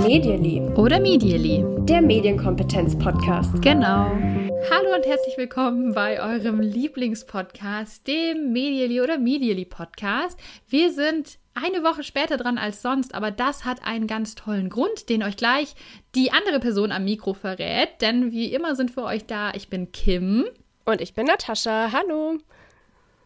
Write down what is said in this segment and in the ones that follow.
Medially. Oder Medially. Der Medienkompetenz-Podcast. Genau. Hallo und herzlich willkommen bei eurem Lieblingspodcast, dem Medially oder Medially Podcast. Wir sind eine Woche später dran als sonst, aber das hat einen ganz tollen Grund, den euch gleich die andere Person am Mikro verrät. Denn wie immer sind für euch da, ich bin Kim. Und ich bin Natascha. Hallo.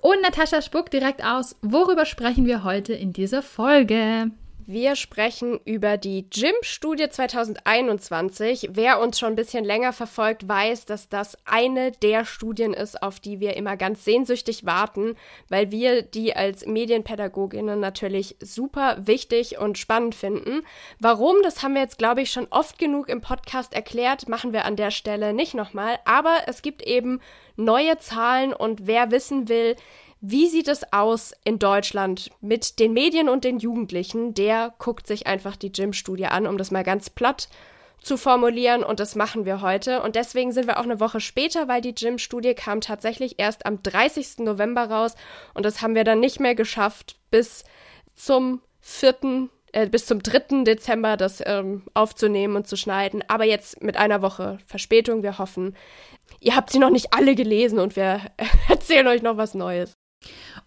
Und Natascha spuckt direkt aus, worüber sprechen wir heute in dieser Folge? Wir sprechen über die Gym-Studie 2021. Wer uns schon ein bisschen länger verfolgt, weiß, dass das eine der Studien ist, auf die wir immer ganz sehnsüchtig warten, weil wir die als Medienpädagoginnen natürlich super wichtig und spannend finden. Warum, das haben wir jetzt, glaube ich, schon oft genug im Podcast erklärt, machen wir an der Stelle nicht nochmal. Aber es gibt eben neue Zahlen und wer wissen will, wie sieht es aus in Deutschland mit den Medien und den Jugendlichen? Der guckt sich einfach die Gym-Studie an, um das mal ganz platt zu formulieren und das machen wir heute. Und deswegen sind wir auch eine Woche später, weil die Gym-Studie kam tatsächlich erst am 30. November raus und das haben wir dann nicht mehr geschafft bis zum 4. Äh, bis zum 3. Dezember das ähm, aufzunehmen und zu schneiden. Aber jetzt mit einer Woche Verspätung. Wir hoffen, ihr habt sie noch nicht alle gelesen und wir erzählen euch noch was Neues.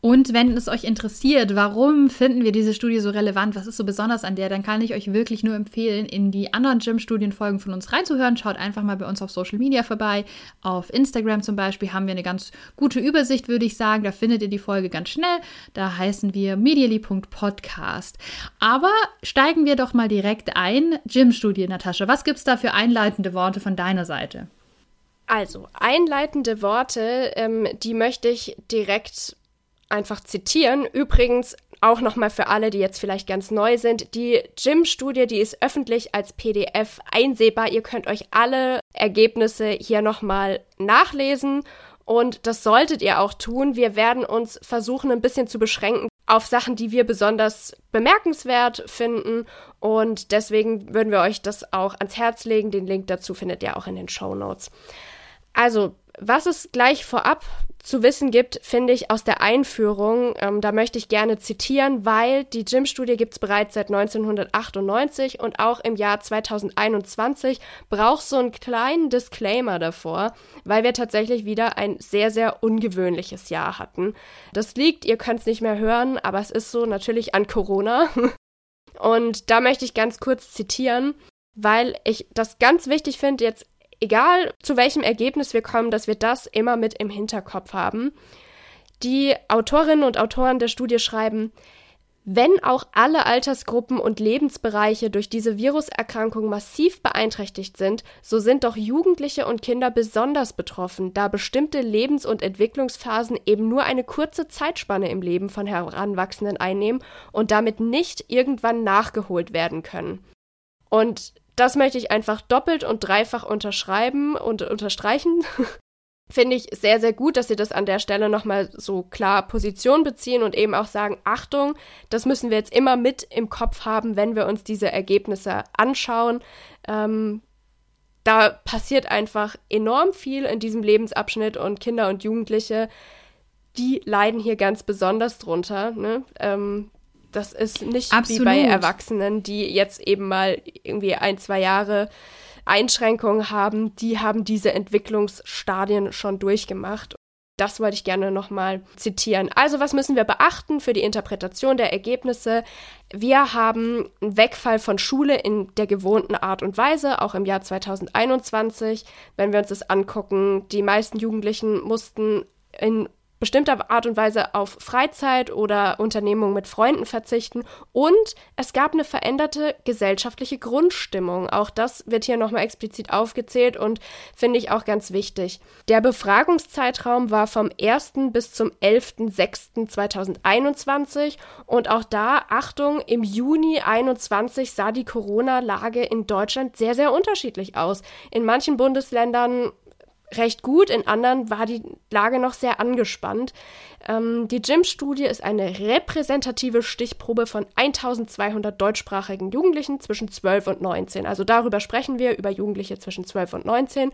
Und wenn es euch interessiert, warum finden wir diese Studie so relevant, was ist so besonders an der, dann kann ich euch wirklich nur empfehlen, in die anderen Gym-Studienfolgen von uns reinzuhören. Schaut einfach mal bei uns auf Social Media vorbei. Auf Instagram zum Beispiel haben wir eine ganz gute Übersicht, würde ich sagen. Da findet ihr die Folge ganz schnell. Da heißen wir medially.podcast. Aber steigen wir doch mal direkt ein. Gym-Studie, Natascha. Was gibt es da für einleitende Worte von deiner Seite? Also, einleitende Worte, ähm, die möchte ich direkt einfach zitieren. Übrigens auch nochmal für alle, die jetzt vielleicht ganz neu sind. Die Gym-Studie, die ist öffentlich als PDF einsehbar. Ihr könnt euch alle Ergebnisse hier nochmal nachlesen. Und das solltet ihr auch tun. Wir werden uns versuchen, ein bisschen zu beschränken auf Sachen, die wir besonders bemerkenswert finden. Und deswegen würden wir euch das auch ans Herz legen. Den Link dazu findet ihr auch in den Show Notes. Also, was es gleich vorab zu wissen gibt, finde ich aus der Einführung, ähm, da möchte ich gerne zitieren, weil die Gym-Studie gibt es bereits seit 1998 und auch im Jahr 2021 braucht so einen kleinen Disclaimer davor, weil wir tatsächlich wieder ein sehr, sehr ungewöhnliches Jahr hatten. Das liegt, ihr könnt es nicht mehr hören, aber es ist so natürlich an Corona. Und da möchte ich ganz kurz zitieren, weil ich das ganz wichtig finde, jetzt egal zu welchem Ergebnis wir kommen, dass wir das immer mit im Hinterkopf haben. Die Autorinnen und Autoren der Studie schreiben, wenn auch alle Altersgruppen und Lebensbereiche durch diese Viruserkrankung massiv beeinträchtigt sind, so sind doch Jugendliche und Kinder besonders betroffen, da bestimmte Lebens- und Entwicklungsphasen eben nur eine kurze Zeitspanne im Leben von Heranwachsenden einnehmen und damit nicht irgendwann nachgeholt werden können. Und das möchte ich einfach doppelt und dreifach unterschreiben und unterstreichen. Finde ich sehr, sehr gut, dass sie das an der Stelle nochmal so klar Position beziehen und eben auch sagen, Achtung, das müssen wir jetzt immer mit im Kopf haben, wenn wir uns diese Ergebnisse anschauen. Ähm, da passiert einfach enorm viel in diesem Lebensabschnitt und Kinder und Jugendliche, die leiden hier ganz besonders drunter. Ne? Ähm, das ist nicht Absolut. wie bei Erwachsenen, die jetzt eben mal irgendwie ein, zwei Jahre Einschränkungen haben. Die haben diese Entwicklungsstadien schon durchgemacht. Das wollte ich gerne nochmal zitieren. Also, was müssen wir beachten für die Interpretation der Ergebnisse? Wir haben einen Wegfall von Schule in der gewohnten Art und Weise, auch im Jahr 2021. Wenn wir uns das angucken, die meisten Jugendlichen mussten in bestimmter Art und Weise auf Freizeit oder Unternehmung mit Freunden verzichten und es gab eine veränderte gesellschaftliche Grundstimmung. Auch das wird hier nochmal explizit aufgezählt und finde ich auch ganz wichtig. Der Befragungszeitraum war vom 1. bis zum 11.06.2021 und auch da, Achtung, im Juni 21 sah die Corona-Lage in Deutschland sehr, sehr unterschiedlich aus. In manchen Bundesländern recht gut, in anderen war die Lage noch sehr angespannt. Ähm, die GYM-Studie ist eine repräsentative Stichprobe von 1200 deutschsprachigen Jugendlichen zwischen 12 und 19. Also darüber sprechen wir, über Jugendliche zwischen 12 und 19.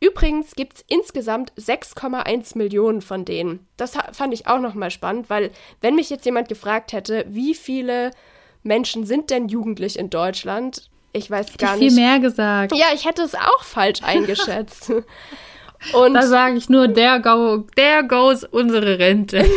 Übrigens gibt es insgesamt 6,1 Millionen von denen. Das fand ich auch nochmal spannend, weil wenn mich jetzt jemand gefragt hätte, wie viele Menschen sind denn jugendlich in Deutschland? Ich weiß gar nicht. Viel mehr gesagt. Ja, ich hätte es auch falsch eingeschätzt. Und da sage ich nur, der, go, der goes unsere Rente.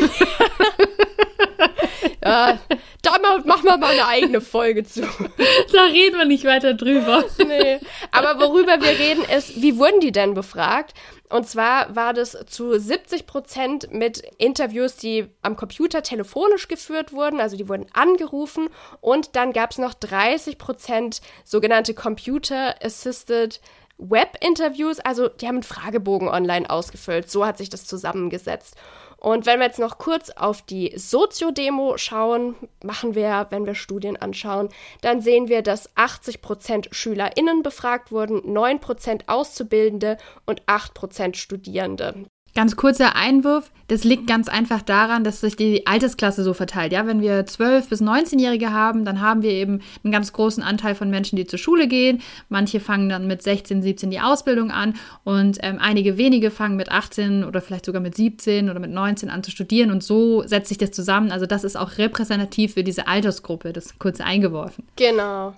ja, da machen wir mal eine eigene Folge zu. Da reden wir nicht weiter drüber. Nee. Aber worüber wir reden ist, wie wurden die denn befragt? Und zwar war das zu 70 Prozent mit Interviews, die am Computer telefonisch geführt wurden, also die wurden angerufen. Und dann gab es noch 30 Prozent sogenannte Computer Assisted Web-Interviews, also die haben einen Fragebogen online ausgefüllt. So hat sich das zusammengesetzt. Und wenn wir jetzt noch kurz auf die Soziodemo schauen, machen wir, wenn wir Studien anschauen, dann sehen wir, dass 80 Prozent SchülerInnen befragt wurden, 9 Prozent Auszubildende und 8 Prozent Studierende. Ganz kurzer Einwurf, das liegt ganz einfach daran, dass sich die Altersklasse so verteilt. Ja, wenn wir 12 bis 19-Jährige haben, dann haben wir eben einen ganz großen Anteil von Menschen, die zur Schule gehen. Manche fangen dann mit 16, 17 die Ausbildung an und ähm, einige wenige fangen mit 18 oder vielleicht sogar mit 17 oder mit 19 an zu studieren und so setzt sich das zusammen. Also das ist auch repräsentativ für diese Altersgruppe, das kurz eingeworfen. Genau.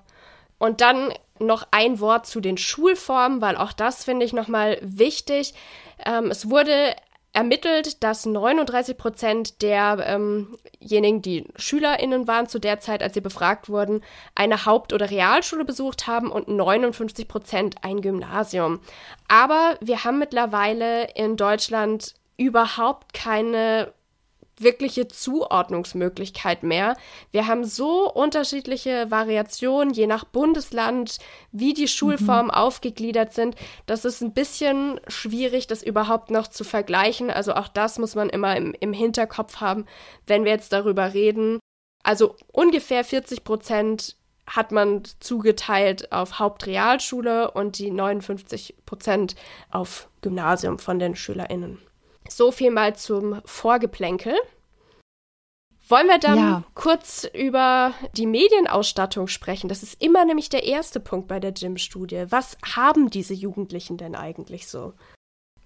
Und dann noch ein Wort zu den Schulformen, weil auch das finde ich nochmal wichtig. Ähm, es wurde ermittelt, dass 39 Prozent derjenigen, ähm die SchülerInnen waren zu der Zeit, als sie befragt wurden, eine Haupt- oder Realschule besucht haben und 59 Prozent ein Gymnasium. Aber wir haben mittlerweile in Deutschland überhaupt keine wirkliche Zuordnungsmöglichkeit mehr. Wir haben so unterschiedliche Variationen, je nach Bundesland, wie die Schulformen mhm. aufgegliedert sind. Das ist ein bisschen schwierig, das überhaupt noch zu vergleichen. Also auch das muss man immer im, im Hinterkopf haben, wenn wir jetzt darüber reden. Also ungefähr 40 Prozent hat man zugeteilt auf Hauptrealschule und die 59 Prozent auf Gymnasium von den SchülerInnen. So viel mal zum Vorgeplänkel. Wollen wir dann ja. kurz über die Medienausstattung sprechen? Das ist immer nämlich der erste Punkt bei der Gym-Studie. Was haben diese Jugendlichen denn eigentlich so?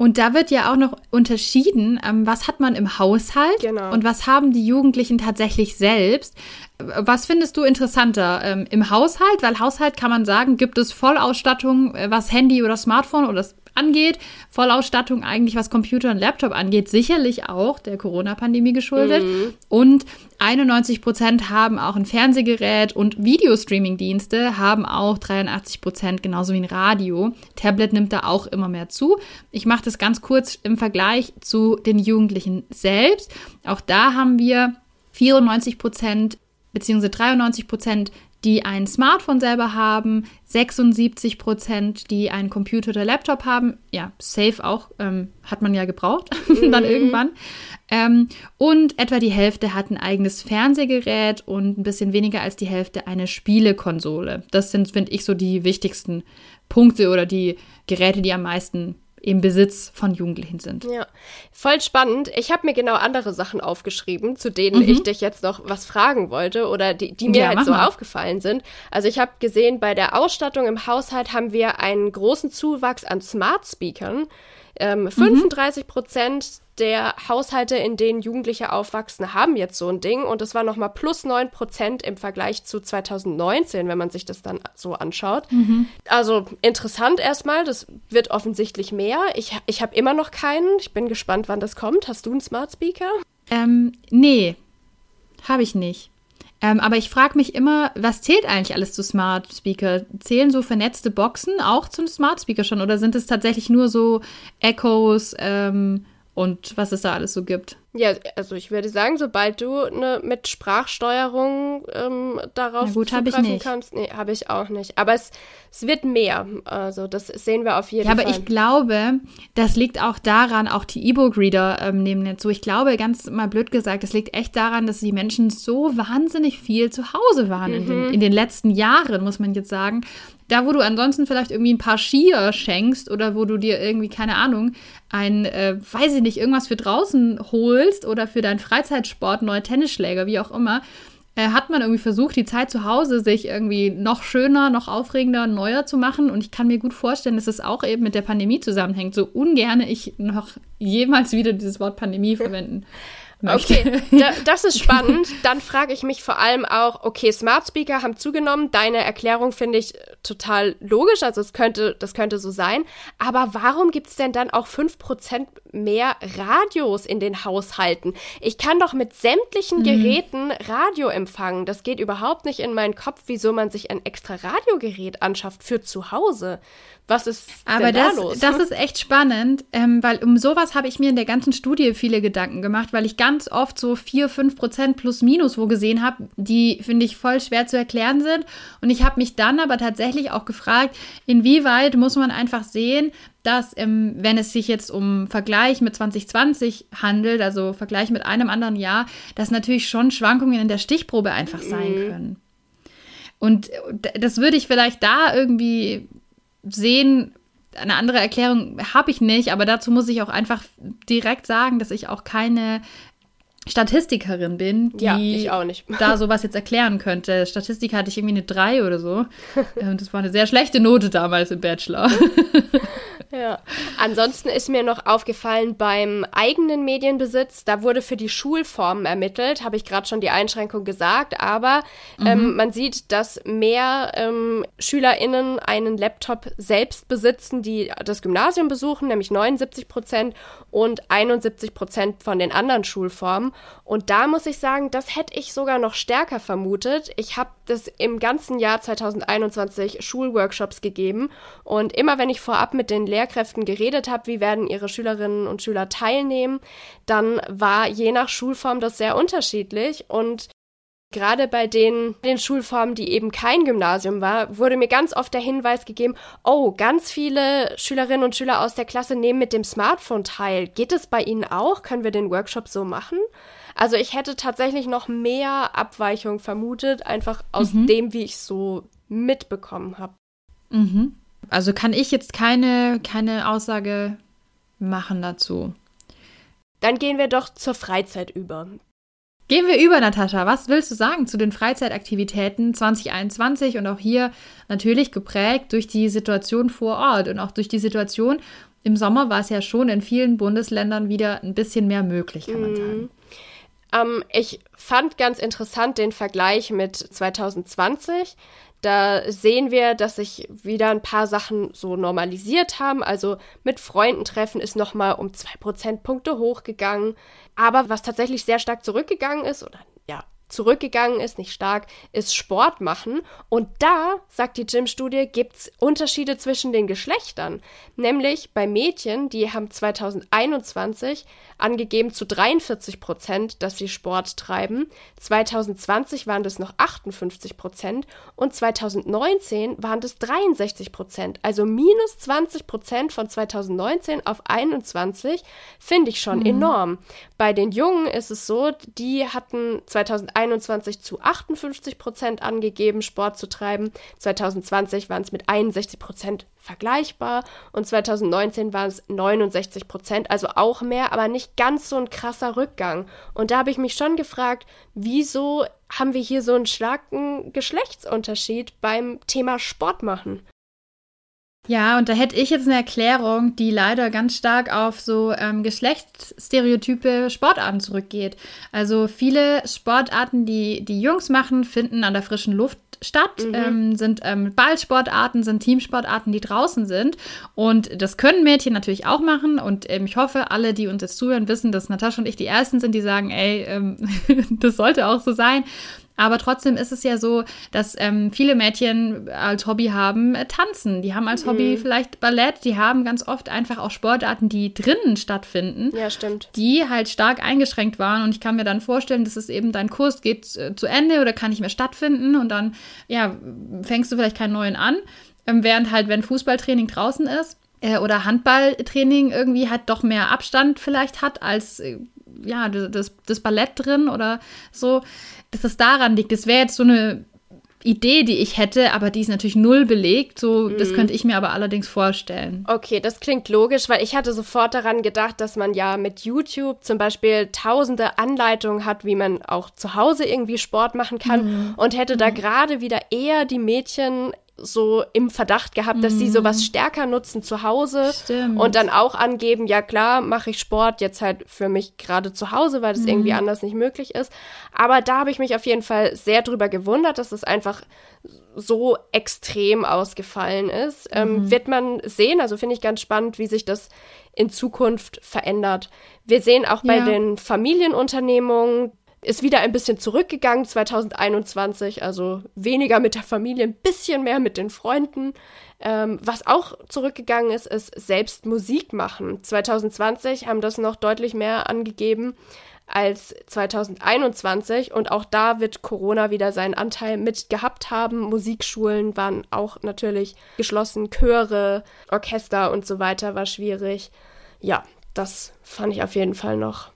Und da wird ja auch noch unterschieden, ähm, was hat man im Haushalt genau. und was haben die Jugendlichen tatsächlich selbst. Was findest du interessanter ähm, im Haushalt? Weil Haushalt kann man sagen, gibt es Vollausstattung, äh, was Handy oder Smartphone oder angeht. Vollausstattung eigentlich, was Computer und Laptop angeht, sicherlich auch der Corona-Pandemie geschuldet. Mhm. Und 91 Prozent haben auch ein Fernsehgerät und Videostreaming-Dienste haben auch 83 Prozent, genauso wie ein Radio. Tablet nimmt da auch immer mehr zu. Ich mache das ganz kurz im Vergleich zu den Jugendlichen selbst. Auch da haben wir 94 Prozent beziehungsweise 93 Prozent die ein Smartphone selber haben, 76 Prozent, die einen Computer oder Laptop haben. Ja, safe auch, ähm, hat man ja gebraucht, mhm. dann irgendwann. Ähm, und etwa die Hälfte hat ein eigenes Fernsehgerät und ein bisschen weniger als die Hälfte eine Spielekonsole. Das sind, finde ich, so die wichtigsten Punkte oder die Geräte, die am meisten im Besitz von Jugendlichen sind. Ja, voll spannend. Ich habe mir genau andere Sachen aufgeschrieben, zu denen mhm. ich dich jetzt noch was fragen wollte oder die, die mir ja, halt so mal. aufgefallen sind. Also ich habe gesehen, bei der Ausstattung im Haushalt haben wir einen großen Zuwachs an Smart Speakern. Ähm, 35 Prozent der Haushalte, in denen Jugendliche aufwachsen, haben jetzt so ein Ding. Und das war nochmal plus 9 Prozent im Vergleich zu 2019, wenn man sich das dann so anschaut. Mhm. Also interessant erstmal. Das wird offensichtlich mehr. Ich, ich habe immer noch keinen. Ich bin gespannt, wann das kommt. Hast du einen Smart Speaker? Ähm, nee, habe ich nicht. Ähm, aber ich frage mich immer, was zählt eigentlich alles zu Smart Speaker? Zählen so vernetzte Boxen auch zum Smart Speaker schon oder sind es tatsächlich nur so Echos ähm, und was es da alles so gibt? Ja, also ich würde sagen, sobald du ne, mit Sprachsteuerung ähm, darauf Na gut, zugreifen kannst, nee, habe ich auch nicht. Aber es, es wird mehr. Also das sehen wir auf jeden ja, Fall. Ja, aber ich glaube, das liegt auch daran, auch die E-Book-Reader ähm, nehmen jetzt so. Ich glaube, ganz mal blöd gesagt, das liegt echt daran, dass die Menschen so wahnsinnig viel zu Hause waren mhm. in, den, in den letzten Jahren, muss man jetzt sagen. Da, wo du ansonsten vielleicht irgendwie ein paar Skier schenkst oder wo du dir irgendwie, keine Ahnung, ein, äh, weiß ich nicht, irgendwas für draußen holst oder für deinen Freizeitsport, neue Tennisschläger, wie auch immer, äh, hat man irgendwie versucht, die Zeit zu Hause sich irgendwie noch schöner, noch aufregender, neuer zu machen. Und ich kann mir gut vorstellen, dass es auch eben mit der Pandemie zusammenhängt. So ungern ich noch jemals wieder dieses Wort Pandemie verwenden möchte. Okay, da, das ist spannend. Dann frage ich mich vor allem auch, okay, Smart Speaker haben zugenommen. Deine Erklärung finde ich total logisch, also es könnte, das könnte so sein. Aber warum gibt es denn dann auch 5% mehr Radios in den Haushalten? Ich kann doch mit sämtlichen mhm. Geräten Radio empfangen. Das geht überhaupt nicht in meinen Kopf, wieso man sich ein extra Radiogerät anschafft für zu Hause. Was ist Aber denn das, da los? das ist echt spannend, ähm, weil um sowas habe ich mir in der ganzen Studie viele Gedanken gemacht, weil ich ganz oft so 4, 5 Prozent plus minus wo gesehen habe, die, finde ich, voll schwer zu erklären sind. Und ich habe mich dann aber tatsächlich auch gefragt, inwieweit muss man einfach sehen, dass, ähm, wenn es sich jetzt um Vergleich mit 2020 handelt, also Vergleich mit einem anderen Jahr, dass natürlich schon Schwankungen in der Stichprobe einfach sein mhm. können. Und das würde ich vielleicht da irgendwie sehen, eine andere Erklärung habe ich nicht, aber dazu muss ich auch einfach direkt sagen, dass ich auch keine Statistikerin bin, die ja, da sowas jetzt erklären könnte. Statistik hatte ich irgendwie eine 3 oder so. Und das war eine sehr schlechte Note damals im Bachelor. Ja. Ansonsten ist mir noch aufgefallen beim eigenen Medienbesitz, da wurde für die Schulformen ermittelt, habe ich gerade schon die Einschränkung gesagt, aber ähm, mhm. ähm, man sieht, dass mehr ähm, SchülerInnen einen Laptop selbst besitzen, die das Gymnasium besuchen, nämlich 79 Prozent und 71 Prozent von den anderen Schulformen. Und da muss ich sagen, das hätte ich sogar noch stärker vermutet. Ich habe das im ganzen Jahr 2021 Schulworkshops gegeben und immer wenn ich vorab mit den Lehrkräften geredet habe, wie werden ihre Schülerinnen und Schüler teilnehmen, dann war je nach Schulform das sehr unterschiedlich und Gerade bei den, den Schulformen, die eben kein Gymnasium war, wurde mir ganz oft der Hinweis gegeben, oh, ganz viele Schülerinnen und Schüler aus der Klasse nehmen mit dem Smartphone teil. Geht es bei Ihnen auch? Können wir den Workshop so machen? Also ich hätte tatsächlich noch mehr Abweichung vermutet, einfach aus mhm. dem, wie ich es so mitbekommen habe. Mhm. Also kann ich jetzt keine, keine Aussage machen dazu. Dann gehen wir doch zur Freizeit über. Gehen wir über, Natascha. Was willst du sagen zu den Freizeitaktivitäten 2021 und auch hier natürlich geprägt durch die Situation vor Ort und auch durch die Situation im Sommer war es ja schon in vielen Bundesländern wieder ein bisschen mehr möglich, kann man sagen. Ähm, ich fand ganz interessant den Vergleich mit 2020. Da sehen wir, dass sich wieder ein paar Sachen so normalisiert haben. Also mit Freunden treffen ist nochmal um zwei Prozentpunkte hochgegangen. Aber was tatsächlich sehr stark zurückgegangen ist, oder zurückgegangen ist, nicht stark, ist Sport machen. Und da, sagt die Gym-Studie, gibt es Unterschiede zwischen den Geschlechtern. Nämlich bei Mädchen, die haben 2021 angegeben zu 43 Prozent, dass sie Sport treiben. 2020 waren das noch 58 Prozent und 2019 waren das 63 Prozent. Also minus 20 Prozent von 2019 auf 21 finde ich schon mhm. enorm. Bei den Jungen ist es so, die hatten 2021 zu 58 Prozent angegeben, Sport zu treiben. 2020 waren es mit 61 Prozent vergleichbar und 2019 waren es 69 Prozent, also auch mehr, aber nicht ganz so ein krasser Rückgang. Und da habe ich mich schon gefragt, wieso haben wir hier so einen starken Geschlechtsunterschied beim Thema Sport machen? Ja, und da hätte ich jetzt eine Erklärung, die leider ganz stark auf so ähm, Geschlechtsstereotype Sportarten zurückgeht. Also viele Sportarten, die die Jungs machen, finden an der frischen Luft statt, mhm. ähm, sind ähm, Ballsportarten, sind Teamsportarten, die draußen sind. Und das können Mädchen natürlich auch machen. Und ähm, ich hoffe, alle, die uns jetzt zuhören, wissen, dass Natascha und ich die Ersten sind, die sagen, ey, ähm, das sollte auch so sein. Aber trotzdem ist es ja so, dass ähm, viele Mädchen als Hobby haben äh, Tanzen. Die haben als Hobby mhm. vielleicht Ballett. Die haben ganz oft einfach auch Sportarten, die drinnen stattfinden. Ja, stimmt. Die halt stark eingeschränkt waren. Und ich kann mir dann vorstellen, dass es eben dein Kurs geht äh, zu Ende oder kann nicht mehr stattfinden. Und dann, ja, fängst du vielleicht keinen neuen an. Ähm, während halt, wenn Fußballtraining draußen ist äh, oder Handballtraining irgendwie halt doch mehr Abstand vielleicht hat als äh, ja, das, das Ballett drin oder so dass es daran liegt. Das wäre jetzt so eine Idee, die ich hätte, aber die ist natürlich null belegt. So, mhm. das könnte ich mir aber allerdings vorstellen. Okay, das klingt logisch, weil ich hatte sofort daran gedacht, dass man ja mit YouTube zum Beispiel tausende Anleitungen hat, wie man auch zu Hause irgendwie Sport machen kann mhm. und hätte da mhm. gerade wieder eher die Mädchen so im Verdacht gehabt, dass sie mhm. sowas stärker nutzen zu Hause Stimmt. und dann auch angeben, ja klar, mache ich Sport jetzt halt für mich gerade zu Hause, weil das mhm. irgendwie anders nicht möglich ist. Aber da habe ich mich auf jeden Fall sehr drüber gewundert, dass es einfach so extrem ausgefallen ist. Ähm, mhm. wird man sehen, also finde ich ganz spannend, wie sich das in Zukunft verändert. Wir sehen auch bei ja. den Familienunternehmungen, ist wieder ein bisschen zurückgegangen 2021, also weniger mit der Familie, ein bisschen mehr mit den Freunden. Ähm, was auch zurückgegangen ist, ist selbst Musik machen. 2020 haben das noch deutlich mehr angegeben als 2021 und auch da wird Corona wieder seinen Anteil mit gehabt haben. Musikschulen waren auch natürlich geschlossen, Chöre, Orchester und so weiter war schwierig. Ja, das fand ich auf jeden Fall noch,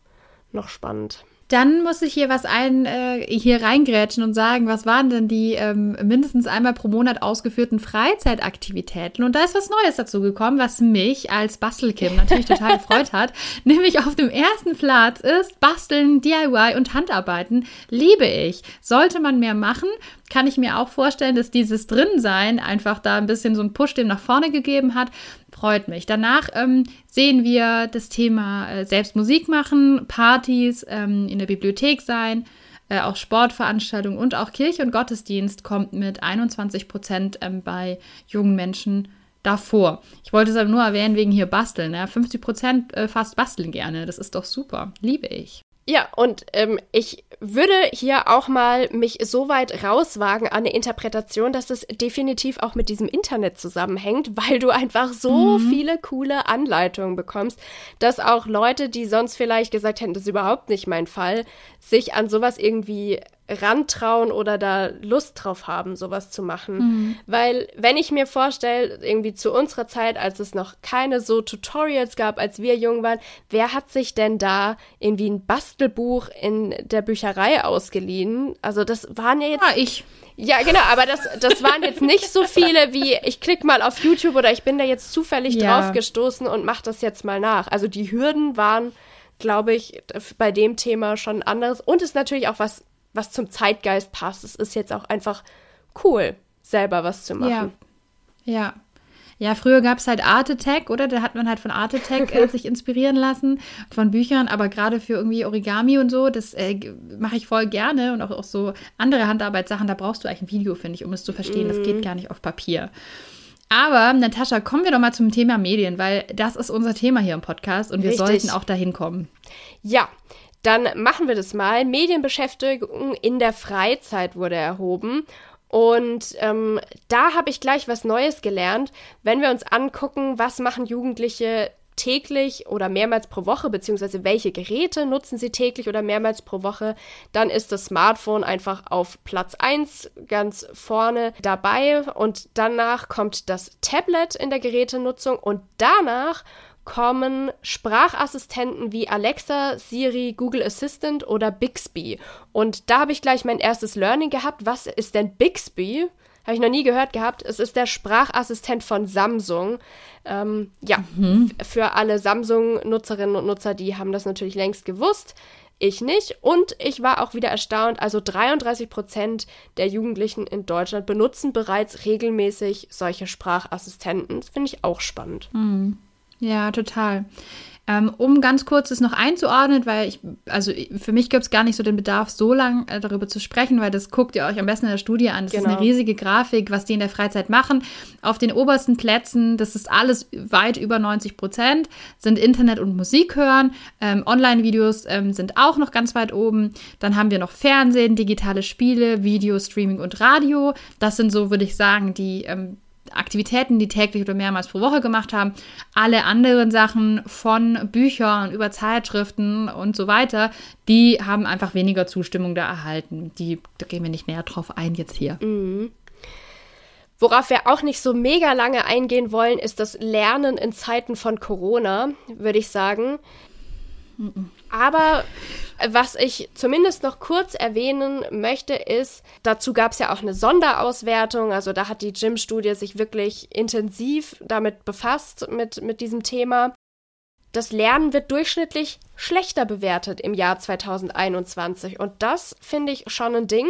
noch spannend. Dann muss ich hier was ein, äh, hier reingrätschen und sagen, was waren denn die ähm, mindestens einmal pro Monat ausgeführten Freizeitaktivitäten? Und da ist was Neues dazu gekommen, was mich als Bastelkim natürlich total gefreut hat. Nämlich auf dem ersten Platz ist Basteln, DIY und Handarbeiten. Liebe ich. Sollte man mehr machen, kann ich mir auch vorstellen, dass dieses Drinsein einfach da ein bisschen so einen Push dem nach vorne gegeben hat freut mich. Danach ähm, sehen wir das Thema äh, selbst Musik machen, Partys ähm, in der Bibliothek sein, äh, auch Sportveranstaltungen und auch Kirche und Gottesdienst kommt mit 21 Prozent ähm, bei jungen Menschen davor. Ich wollte es aber nur erwähnen wegen hier Basteln. Ja? 50 Prozent äh, fast basteln gerne. Das ist doch super. Liebe ich. Ja, und ähm, ich würde hier auch mal mich so weit rauswagen an eine Interpretation, dass es definitiv auch mit diesem Internet zusammenhängt, weil du einfach so mhm. viele coole Anleitungen bekommst, dass auch Leute, die sonst vielleicht gesagt hätten, das ist überhaupt nicht mein Fall, sich an sowas irgendwie rantrauen oder da Lust drauf haben, sowas zu machen. Mhm. Weil, wenn ich mir vorstelle, irgendwie zu unserer Zeit, als es noch keine so Tutorials gab, als wir jung waren, wer hat sich denn da irgendwie ein Bastelbuch in der Bücherei ausgeliehen? Also, das waren ja jetzt. Ja, ich. Ja, genau, aber das, das waren jetzt nicht so viele wie ich klicke mal auf YouTube oder ich bin da jetzt zufällig ja. drauf gestoßen und mach das jetzt mal nach. Also die Hürden waren, glaube ich, bei dem Thema schon anders. Und es ist natürlich auch was was zum Zeitgeist passt. Es ist jetzt auch einfach cool, selber was zu machen. Ja. Ja. Ja, früher gab es halt Art Attack, oder? Da hat man halt von Art Attack äh, sich inspirieren lassen, von Büchern, aber gerade für irgendwie Origami und so, das äh, mache ich voll gerne und auch, auch so andere Handarbeitssachen, da brauchst du eigentlich ein Video, finde ich, um es zu verstehen. Mm. Das geht mhm. gar nicht auf Papier. Aber, Natascha, kommen wir doch mal zum Thema Medien, weil das ist unser Thema hier im Podcast und wir Richtig. sollten auch dahin kommen. Ja, dann machen wir das mal. Medienbeschäftigung in der Freizeit wurde erhoben. Und ähm, da habe ich gleich was Neues gelernt. Wenn wir uns angucken, was machen Jugendliche täglich oder mehrmals pro Woche, beziehungsweise welche Geräte nutzen sie täglich oder mehrmals pro Woche, dann ist das Smartphone einfach auf Platz 1 ganz vorne dabei und danach kommt das Tablet in der Gerätenutzung und danach kommen Sprachassistenten wie Alexa, Siri, Google Assistant oder Bixby. Und da habe ich gleich mein erstes Learning gehabt. Was ist denn Bixby? Habe ich noch nie gehört gehabt. Es ist der Sprachassistent von Samsung. Ähm, ja, mhm. für alle Samsung-Nutzerinnen und Nutzer, die haben das natürlich längst gewusst. Ich nicht. Und ich war auch wieder erstaunt. Also 33 Prozent der Jugendlichen in Deutschland benutzen bereits regelmäßig solche Sprachassistenten. Das finde ich auch spannend. Mhm. Ja, total. Ähm, um ganz kurz das noch einzuordnen, weil ich, also für mich gibt es gar nicht so den Bedarf, so lang äh, darüber zu sprechen, weil das guckt ihr euch am besten in der Studie an. Das genau. ist eine genau. riesige Grafik, was die in der Freizeit machen. Auf den obersten Plätzen, das ist alles weit über 90 Prozent, sind Internet und Musik hören. Ähm, Online-Videos ähm, sind auch noch ganz weit oben. Dann haben wir noch Fernsehen, digitale Spiele, Video, Streaming und Radio. Das sind so, würde ich sagen, die ähm, Aktivitäten, die täglich oder mehrmals pro Woche gemacht haben. Alle anderen Sachen von Büchern über Zeitschriften und so weiter, die haben einfach weniger Zustimmung da erhalten. Die, da gehen wir nicht näher drauf ein jetzt hier. Mhm. Worauf wir auch nicht so mega lange eingehen wollen, ist das Lernen in Zeiten von Corona, würde ich sagen. Mhm. Aber was ich zumindest noch kurz erwähnen möchte, ist, dazu gab es ja auch eine Sonderauswertung. Also da hat die Gym-Studie sich wirklich intensiv damit befasst, mit, mit diesem Thema. Das Lernen wird durchschnittlich schlechter bewertet im Jahr 2021. Und das finde ich schon ein Ding.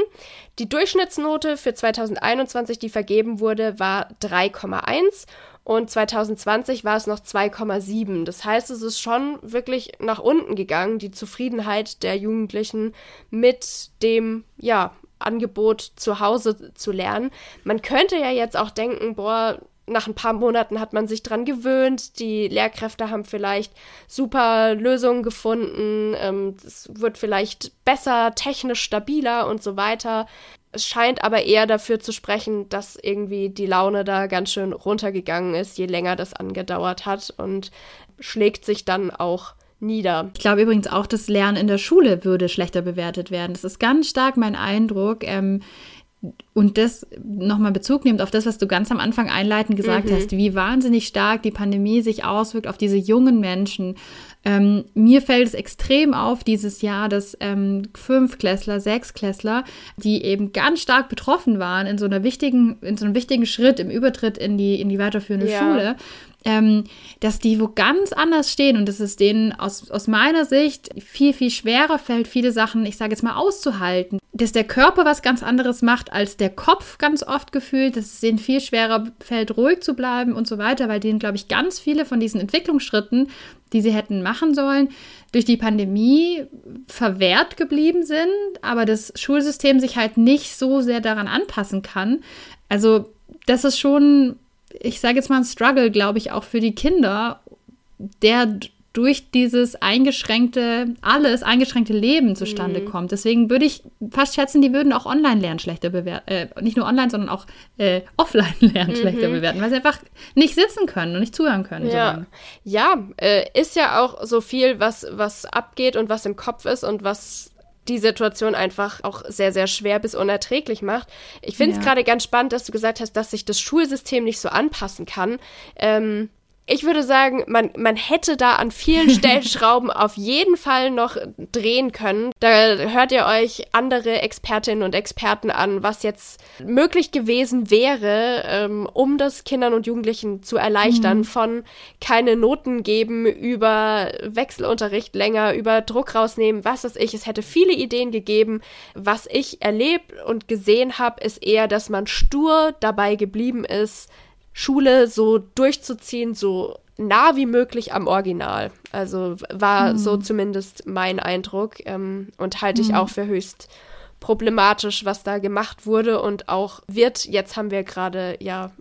Die Durchschnittsnote für 2021, die vergeben wurde, war 3,1 und 2020 war es noch 2,7. Das heißt, es ist schon wirklich nach unten gegangen, die Zufriedenheit der Jugendlichen mit dem, ja, Angebot zu Hause zu lernen. Man könnte ja jetzt auch denken, boah, nach ein paar Monaten hat man sich dran gewöhnt, die Lehrkräfte haben vielleicht super Lösungen gefunden, ähm, es wird vielleicht besser, technisch stabiler und so weiter. Es scheint aber eher dafür zu sprechen, dass irgendwie die Laune da ganz schön runtergegangen ist, je länger das angedauert hat und schlägt sich dann auch nieder. Ich glaube übrigens auch, das Lernen in der Schule würde schlechter bewertet werden. Das ist ganz stark mein Eindruck. Ähm, und das nochmal Bezug nimmt auf das, was du ganz am Anfang einleitend gesagt mhm. hast, wie wahnsinnig stark die Pandemie sich auswirkt auf diese jungen Menschen, ähm, mir fällt es extrem auf dieses Jahr, dass ähm, Fünfklässler, Sechsklässler, die eben ganz stark betroffen waren in so einer wichtigen, in so einem wichtigen Schritt im Übertritt in die, in die weiterführende ja. Schule, ähm, dass die wo ganz anders stehen und dass es denen aus, aus meiner Sicht viel, viel schwerer fällt, viele Sachen, ich sage jetzt mal, auszuhalten. Dass der Körper was ganz anderes macht als der Kopf ganz oft gefühlt, dass es denen viel schwerer fällt, ruhig zu bleiben und so weiter, weil denen, glaube ich, ganz viele von diesen Entwicklungsschritten die sie hätten machen sollen, durch die Pandemie verwehrt geblieben sind, aber das Schulsystem sich halt nicht so sehr daran anpassen kann. Also das ist schon, ich sage jetzt mal, ein Struggle, glaube ich, auch für die Kinder, der durch dieses eingeschränkte, alles eingeschränkte Leben zustande mhm. kommt. Deswegen würde ich fast schätzen, die würden auch Online-Lernen schlechter bewerten. Äh, nicht nur online, sondern auch äh, Offline-Lernen mhm. schlechter bewerten, weil sie einfach nicht sitzen können und nicht zuhören können. Ja, ja äh, ist ja auch so viel, was, was abgeht und was im Kopf ist und was die Situation einfach auch sehr, sehr schwer bis unerträglich macht. Ich finde es ja. gerade ganz spannend, dass du gesagt hast, dass sich das Schulsystem nicht so anpassen kann. Ähm, ich würde sagen, man, man hätte da an vielen Stellschrauben auf jeden Fall noch drehen können. Da hört ihr euch andere Expertinnen und Experten an, was jetzt möglich gewesen wäre, ähm, um das Kindern und Jugendlichen zu erleichtern, mhm. von keine Noten geben, über Wechselunterricht länger, über Druck rausnehmen, was weiß ich. Es hätte viele Ideen gegeben. Was ich erlebt und gesehen habe, ist eher, dass man stur dabei geblieben ist, Schule so durchzuziehen, so nah wie möglich am Original. Also war mhm. so zumindest mein Eindruck ähm, und halte ich mhm. auch für höchst problematisch, was da gemacht wurde und auch wird. Jetzt haben wir gerade ja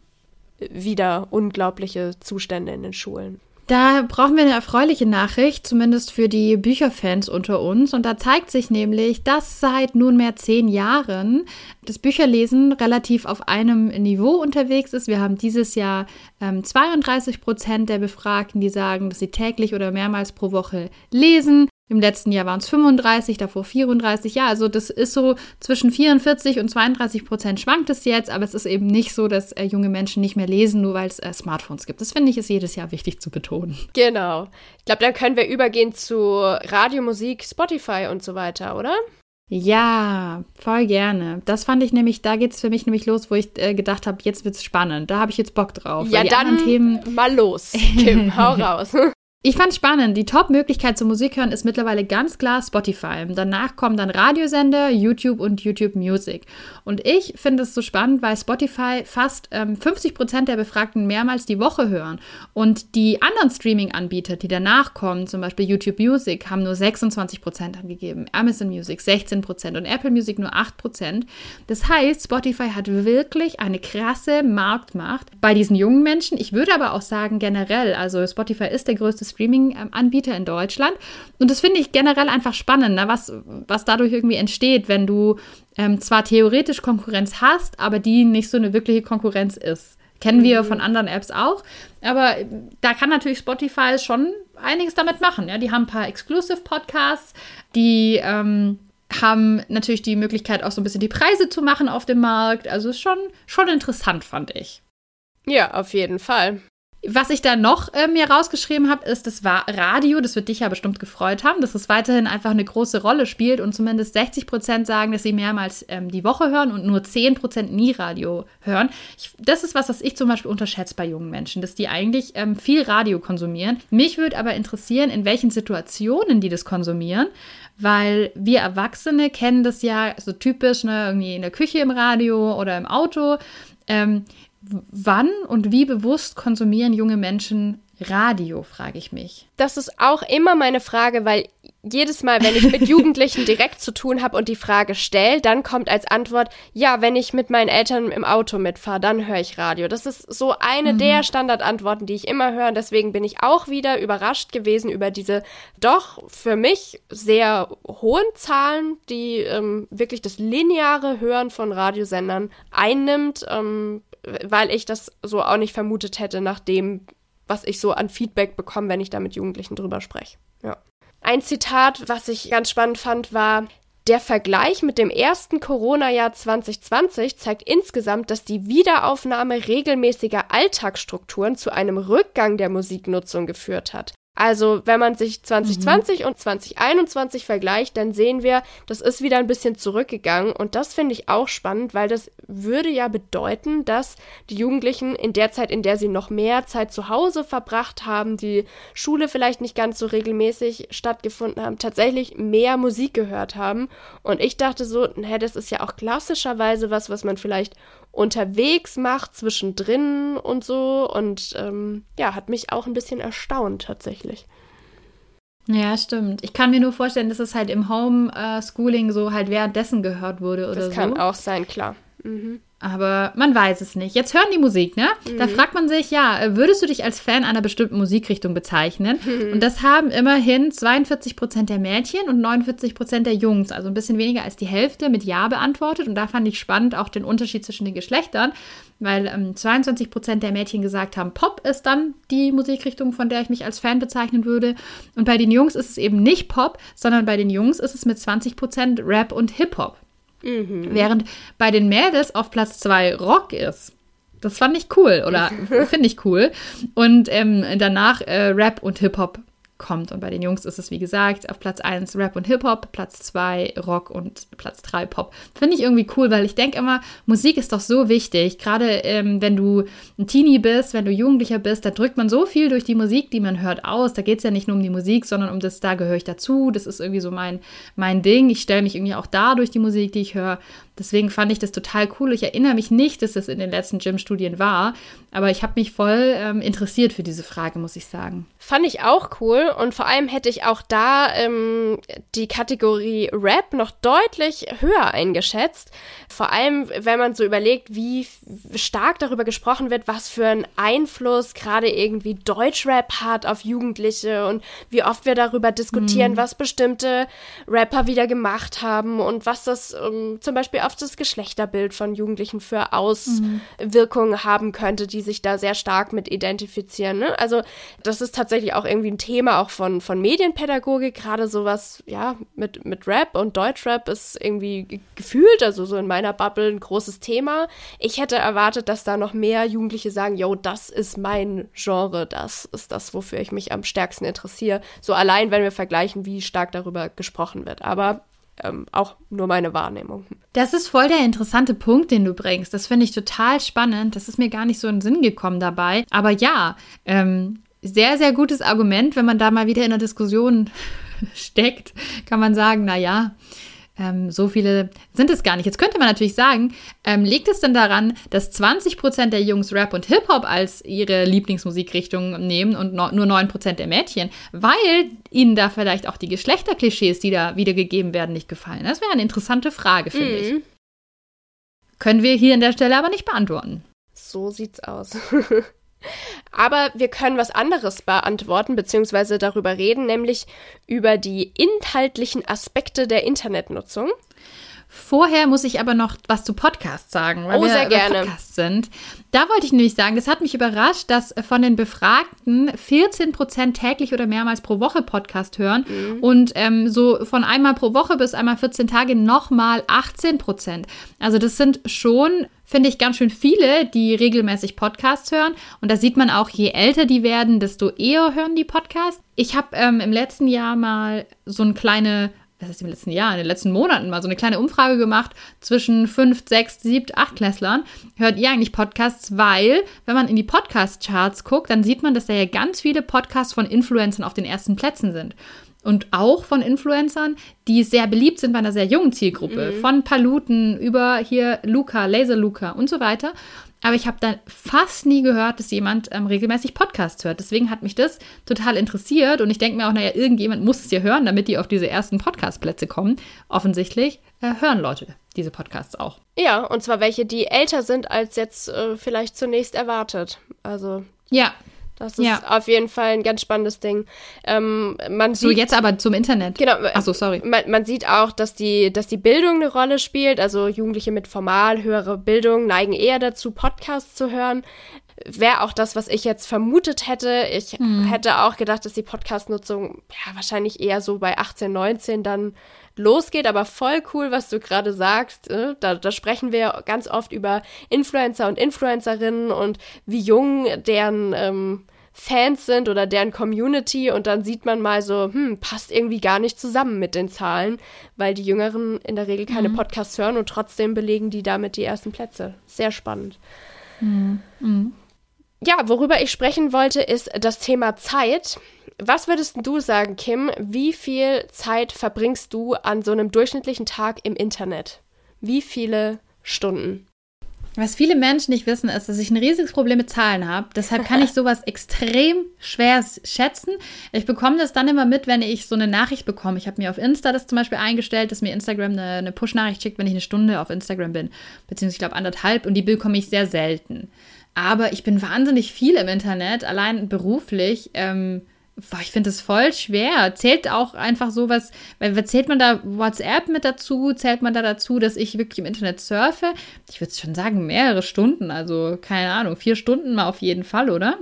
wieder unglaubliche Zustände in den Schulen. Da brauchen wir eine erfreuliche Nachricht, zumindest für die Bücherfans unter uns. Und da zeigt sich nämlich, dass seit nunmehr zehn Jahren das Bücherlesen relativ auf einem Niveau unterwegs ist. Wir haben dieses Jahr ähm, 32 Prozent der Befragten, die sagen, dass sie täglich oder mehrmals pro Woche lesen. Im letzten Jahr waren es 35, davor 34. Ja, also das ist so zwischen 44 und 32 Prozent schwankt es jetzt, aber es ist eben nicht so, dass äh, junge Menschen nicht mehr lesen, nur weil es äh, Smartphones gibt. Das finde ich ist jedes Jahr wichtig zu betonen. Genau. Ich glaube, dann können wir übergehen zu Radiomusik, Spotify und so weiter, oder? Ja, voll gerne. Das fand ich nämlich, da geht es für mich nämlich los, wo ich äh, gedacht habe, jetzt wird es spannend. Da habe ich jetzt Bock drauf. Ja, dann Themen mal los. Kim, hau raus. Ich fand spannend. Die Top-Möglichkeit zum Musik hören ist mittlerweile ganz klar Spotify. Danach kommen dann Radiosender, YouTube und YouTube Music. Und ich finde es so spannend, weil Spotify fast ähm, 50 Prozent der Befragten mehrmals die Woche hören. Und die anderen Streaming-Anbieter, die danach kommen, zum Beispiel YouTube Music, haben nur 26 Prozent angegeben, Amazon Music 16 Prozent und Apple Music nur 8 Prozent. Das heißt, Spotify hat wirklich eine krasse Marktmacht bei diesen jungen Menschen. Ich würde aber auch sagen, generell, also Spotify ist der größte Streaming-Anbieter in Deutschland. Und das finde ich generell einfach spannend, ne? was, was dadurch irgendwie entsteht, wenn du ähm, zwar theoretisch Konkurrenz hast, aber die nicht so eine wirkliche Konkurrenz ist. Kennen wir mhm. von anderen Apps auch. Aber da kann natürlich Spotify schon einiges damit machen. Ja? Die haben ein paar Exclusive Podcasts, die ähm, haben natürlich die Möglichkeit, auch so ein bisschen die Preise zu machen auf dem Markt. Also ist schon, schon interessant, fand ich. Ja, auf jeden Fall. Was ich da noch äh, mir rausgeschrieben habe, ist das Radio. Das wird dich ja bestimmt gefreut haben, dass es weiterhin einfach eine große Rolle spielt und zumindest 60 Prozent sagen, dass sie mehrmals ähm, die Woche hören und nur 10 Prozent nie Radio hören. Ich, das ist was, was ich zum Beispiel unterschätze bei jungen Menschen, dass die eigentlich ähm, viel Radio konsumieren. Mich würde aber interessieren, in welchen Situationen die das konsumieren weil wir Erwachsene kennen das ja so typisch, ne, irgendwie in der Küche im Radio oder im Auto. Ähm, wann und wie bewusst konsumieren junge Menschen Radio, frage ich mich. Das ist auch immer meine Frage, weil jedes Mal, wenn ich mit Jugendlichen direkt zu tun habe und die Frage stelle, dann kommt als Antwort, ja, wenn ich mit meinen Eltern im Auto mitfahre, dann höre ich Radio. Das ist so eine mhm. der Standardantworten, die ich immer höre. Und deswegen bin ich auch wieder überrascht gewesen über diese doch für mich sehr hohen Zahlen, die ähm, wirklich das lineare Hören von Radiosendern einnimmt, ähm, weil ich das so auch nicht vermutet hätte, nachdem was ich so an Feedback bekomme, wenn ich da mit Jugendlichen drüber spreche. Ja. Ein Zitat, was ich ganz spannend fand, war, der Vergleich mit dem ersten Corona-Jahr 2020 zeigt insgesamt, dass die Wiederaufnahme regelmäßiger Alltagsstrukturen zu einem Rückgang der Musiknutzung geführt hat. Also, wenn man sich 2020 mhm. und 2021 vergleicht, dann sehen wir, das ist wieder ein bisschen zurückgegangen. Und das finde ich auch spannend, weil das würde ja bedeuten, dass die Jugendlichen in der Zeit, in der sie noch mehr Zeit zu Hause verbracht haben, die Schule vielleicht nicht ganz so regelmäßig stattgefunden haben, tatsächlich mehr Musik gehört haben. Und ich dachte so, hä, das ist ja auch klassischerweise was, was man vielleicht unterwegs macht, zwischendrin und so. Und ähm, ja, hat mich auch ein bisschen erstaunt tatsächlich. Ja, stimmt. Ich kann mir nur vorstellen, dass es halt im Homeschooling so halt währenddessen gehört wurde oder so. Das kann auch sein, klar. Mhm. Aber man weiß es nicht. Jetzt hören die Musik, ne? Mhm. Da fragt man sich, ja, würdest du dich als Fan einer bestimmten Musikrichtung bezeichnen? Mhm. Und das haben immerhin 42 Prozent der Mädchen und 49 Prozent der Jungs, also ein bisschen weniger als die Hälfte, mit Ja beantwortet. Und da fand ich spannend auch den Unterschied zwischen den Geschlechtern, weil ähm, 22 Prozent der Mädchen gesagt haben, Pop ist dann die Musikrichtung, von der ich mich als Fan bezeichnen würde. Und bei den Jungs ist es eben nicht Pop, sondern bei den Jungs ist es mit 20 Prozent Rap und Hip-Hop. Mhm. Während bei den Mädels auf Platz 2 Rock ist. Das fand ich cool oder finde ich cool. Und ähm, danach äh, Rap und Hip-Hop kommt. Und bei den Jungs ist es, wie gesagt, auf Platz 1 Rap und Hip-Hop, Platz 2 Rock und Platz 3 Pop. Finde ich irgendwie cool, weil ich denke immer, Musik ist doch so wichtig. Gerade ähm, wenn du ein Teenie bist, wenn du Jugendlicher bist, da drückt man so viel durch die Musik, die man hört, aus. Da geht es ja nicht nur um die Musik, sondern um das, da gehöre ich dazu. Das ist irgendwie so mein, mein Ding. Ich stelle mich irgendwie auch da durch die Musik, die ich höre. Deswegen fand ich das total cool. Ich erinnere mich nicht, dass das in den letzten Gym-Studien war, aber ich habe mich voll ähm, interessiert für diese Frage, muss ich sagen. Fand ich auch cool und vor allem hätte ich auch da ähm, die Kategorie Rap noch deutlich höher eingeschätzt. Vor allem, wenn man so überlegt, wie stark darüber gesprochen wird, was für einen Einfluss gerade irgendwie Deutschrap hat auf Jugendliche und wie oft wir darüber diskutieren, mhm. was bestimmte Rapper wieder gemacht haben und was das ähm, zum Beispiel auf das Geschlechterbild von Jugendlichen für Auswirkungen mhm. haben könnte, die sich da sehr stark mit identifizieren. Ne? Also das ist tatsächlich auch irgendwie ein Thema auch von, von Medienpädagogik, gerade sowas, ja, mit, mit Rap und Deutschrap ist irgendwie gefühlt, also so in meiner Bubble ein großes Thema. Ich hätte erwartet, dass da noch mehr Jugendliche sagen, yo, das ist mein Genre, das ist das, wofür ich mich am stärksten interessiere. So allein, wenn wir vergleichen, wie stark darüber gesprochen wird. Aber ähm, auch nur meine Wahrnehmung. Das ist voll der interessante Punkt, den du bringst. Das finde ich total spannend. Das ist mir gar nicht so in den Sinn gekommen dabei. Aber ja, ähm, sehr, sehr gutes Argument, wenn man da mal wieder in der Diskussion steckt, kann man sagen, na ja, ähm, so viele sind es gar nicht. Jetzt könnte man natürlich sagen, ähm, liegt es denn daran, dass 20% der Jungs Rap und Hip-Hop als ihre Lieblingsmusikrichtung nehmen und no nur 9% der Mädchen, weil ihnen da vielleicht auch die Geschlechterklischees, die da wiedergegeben werden, nicht gefallen? Das wäre eine interessante Frage, finde mhm. ich. Können wir hier an der Stelle aber nicht beantworten. So sieht's aus. Aber wir können was anderes beantworten bzw. darüber reden, nämlich über die inhaltlichen Aspekte der Internetnutzung. Vorher muss ich aber noch was zu Podcasts sagen, weil Oh, wir sehr gerne. Podcasts sind. Da wollte ich nämlich sagen, das hat mich überrascht, dass von den Befragten 14 Prozent täglich oder mehrmals pro Woche Podcast hören Mhm. und ähm, so von einmal pro Woche bis einmal 14 Tage nochmal 18 Prozent. Also das sind schon, finde ich, ganz schön viele, die regelmäßig Podcasts hören. Und da sieht man auch, je älter die werden, desto eher hören die Podcasts. Ich habe ähm, im letzten Jahr mal so eine kleine was ist im letzten Jahr, in den letzten Monaten mal so eine kleine Umfrage gemacht zwischen 5, 6, 7, 8 Klässlern. Hört ihr eigentlich Podcasts? Weil, wenn man in die Podcast-Charts guckt, dann sieht man, dass da ja ganz viele Podcasts von Influencern auf den ersten Plätzen sind. Und auch von Influencern, die sehr beliebt sind bei einer sehr jungen Zielgruppe. Von Paluten über hier Luca, Laser Luca und so weiter. Aber ich habe dann fast nie gehört, dass jemand ähm, regelmäßig Podcasts hört. Deswegen hat mich das total interessiert. Und ich denke mir auch, naja, irgendjemand muss es ja hören, damit die auf diese ersten Podcast-Plätze kommen. Offensichtlich äh, hören Leute diese Podcasts auch. Ja, und zwar welche, die älter sind als jetzt äh, vielleicht zunächst erwartet. Also Ja, das ist Ja. auf jeden Fall ein ganz spannendes Ding. Ähm, man so sieht, jetzt aber zum Internet. Genau. Achso, sorry. Man, man sieht auch, dass die, dass die Bildung eine Rolle spielt. Also Jugendliche mit formal höherer Bildung neigen eher dazu, Podcasts zu hören. Wäre auch das, was ich jetzt vermutet hätte. Ich hätte auch gedacht, dass die Podcast-Nutzung ja, wahrscheinlich eher so bei 18, 19 dann losgeht. Aber voll cool, was du gerade sagst. äh, Da, da sprechen wir ganz oft über Influencer und Influencerinnen und wie jung deren ähm, Fans sind oder deren Community und dann sieht man mal so, hm, passt irgendwie gar nicht zusammen mit den Zahlen, weil die Jüngeren in der Regel keine Podcasts hören und trotzdem belegen die damit die ersten Plätze. Sehr spannend. Ja, worüber ich sprechen wollte, ist das Thema Zeit. Was würdest du sagen, Kim? Wie viel Zeit verbringst du an so einem durchschnittlichen Tag im Internet? Wie viele Stunden? Was viele Menschen nicht wissen, ist, dass ich ein riesiges Problem mit Zahlen habe. Deshalb kann ich sowas extrem schwer schätzen. Ich bekomme das dann immer mit, wenn ich so eine Nachricht bekomme. Ich habe mir auf Insta das zum Beispiel eingestellt, dass mir Instagram eine, eine Push-Nachricht schickt, wenn ich eine Stunde auf Instagram bin. Beziehungsweise, ich glaube, anderthalb. Und die bekomme ich sehr selten. Aber ich bin wahnsinnig viel im Internet, allein beruflich. Ähm, boah, ich finde es voll schwer. Zählt auch einfach sowas, weil zählt man da WhatsApp mit dazu? Zählt man da dazu, dass ich wirklich im Internet surfe? Ich würde schon sagen, mehrere Stunden. Also, keine Ahnung, vier Stunden mal auf jeden Fall, oder?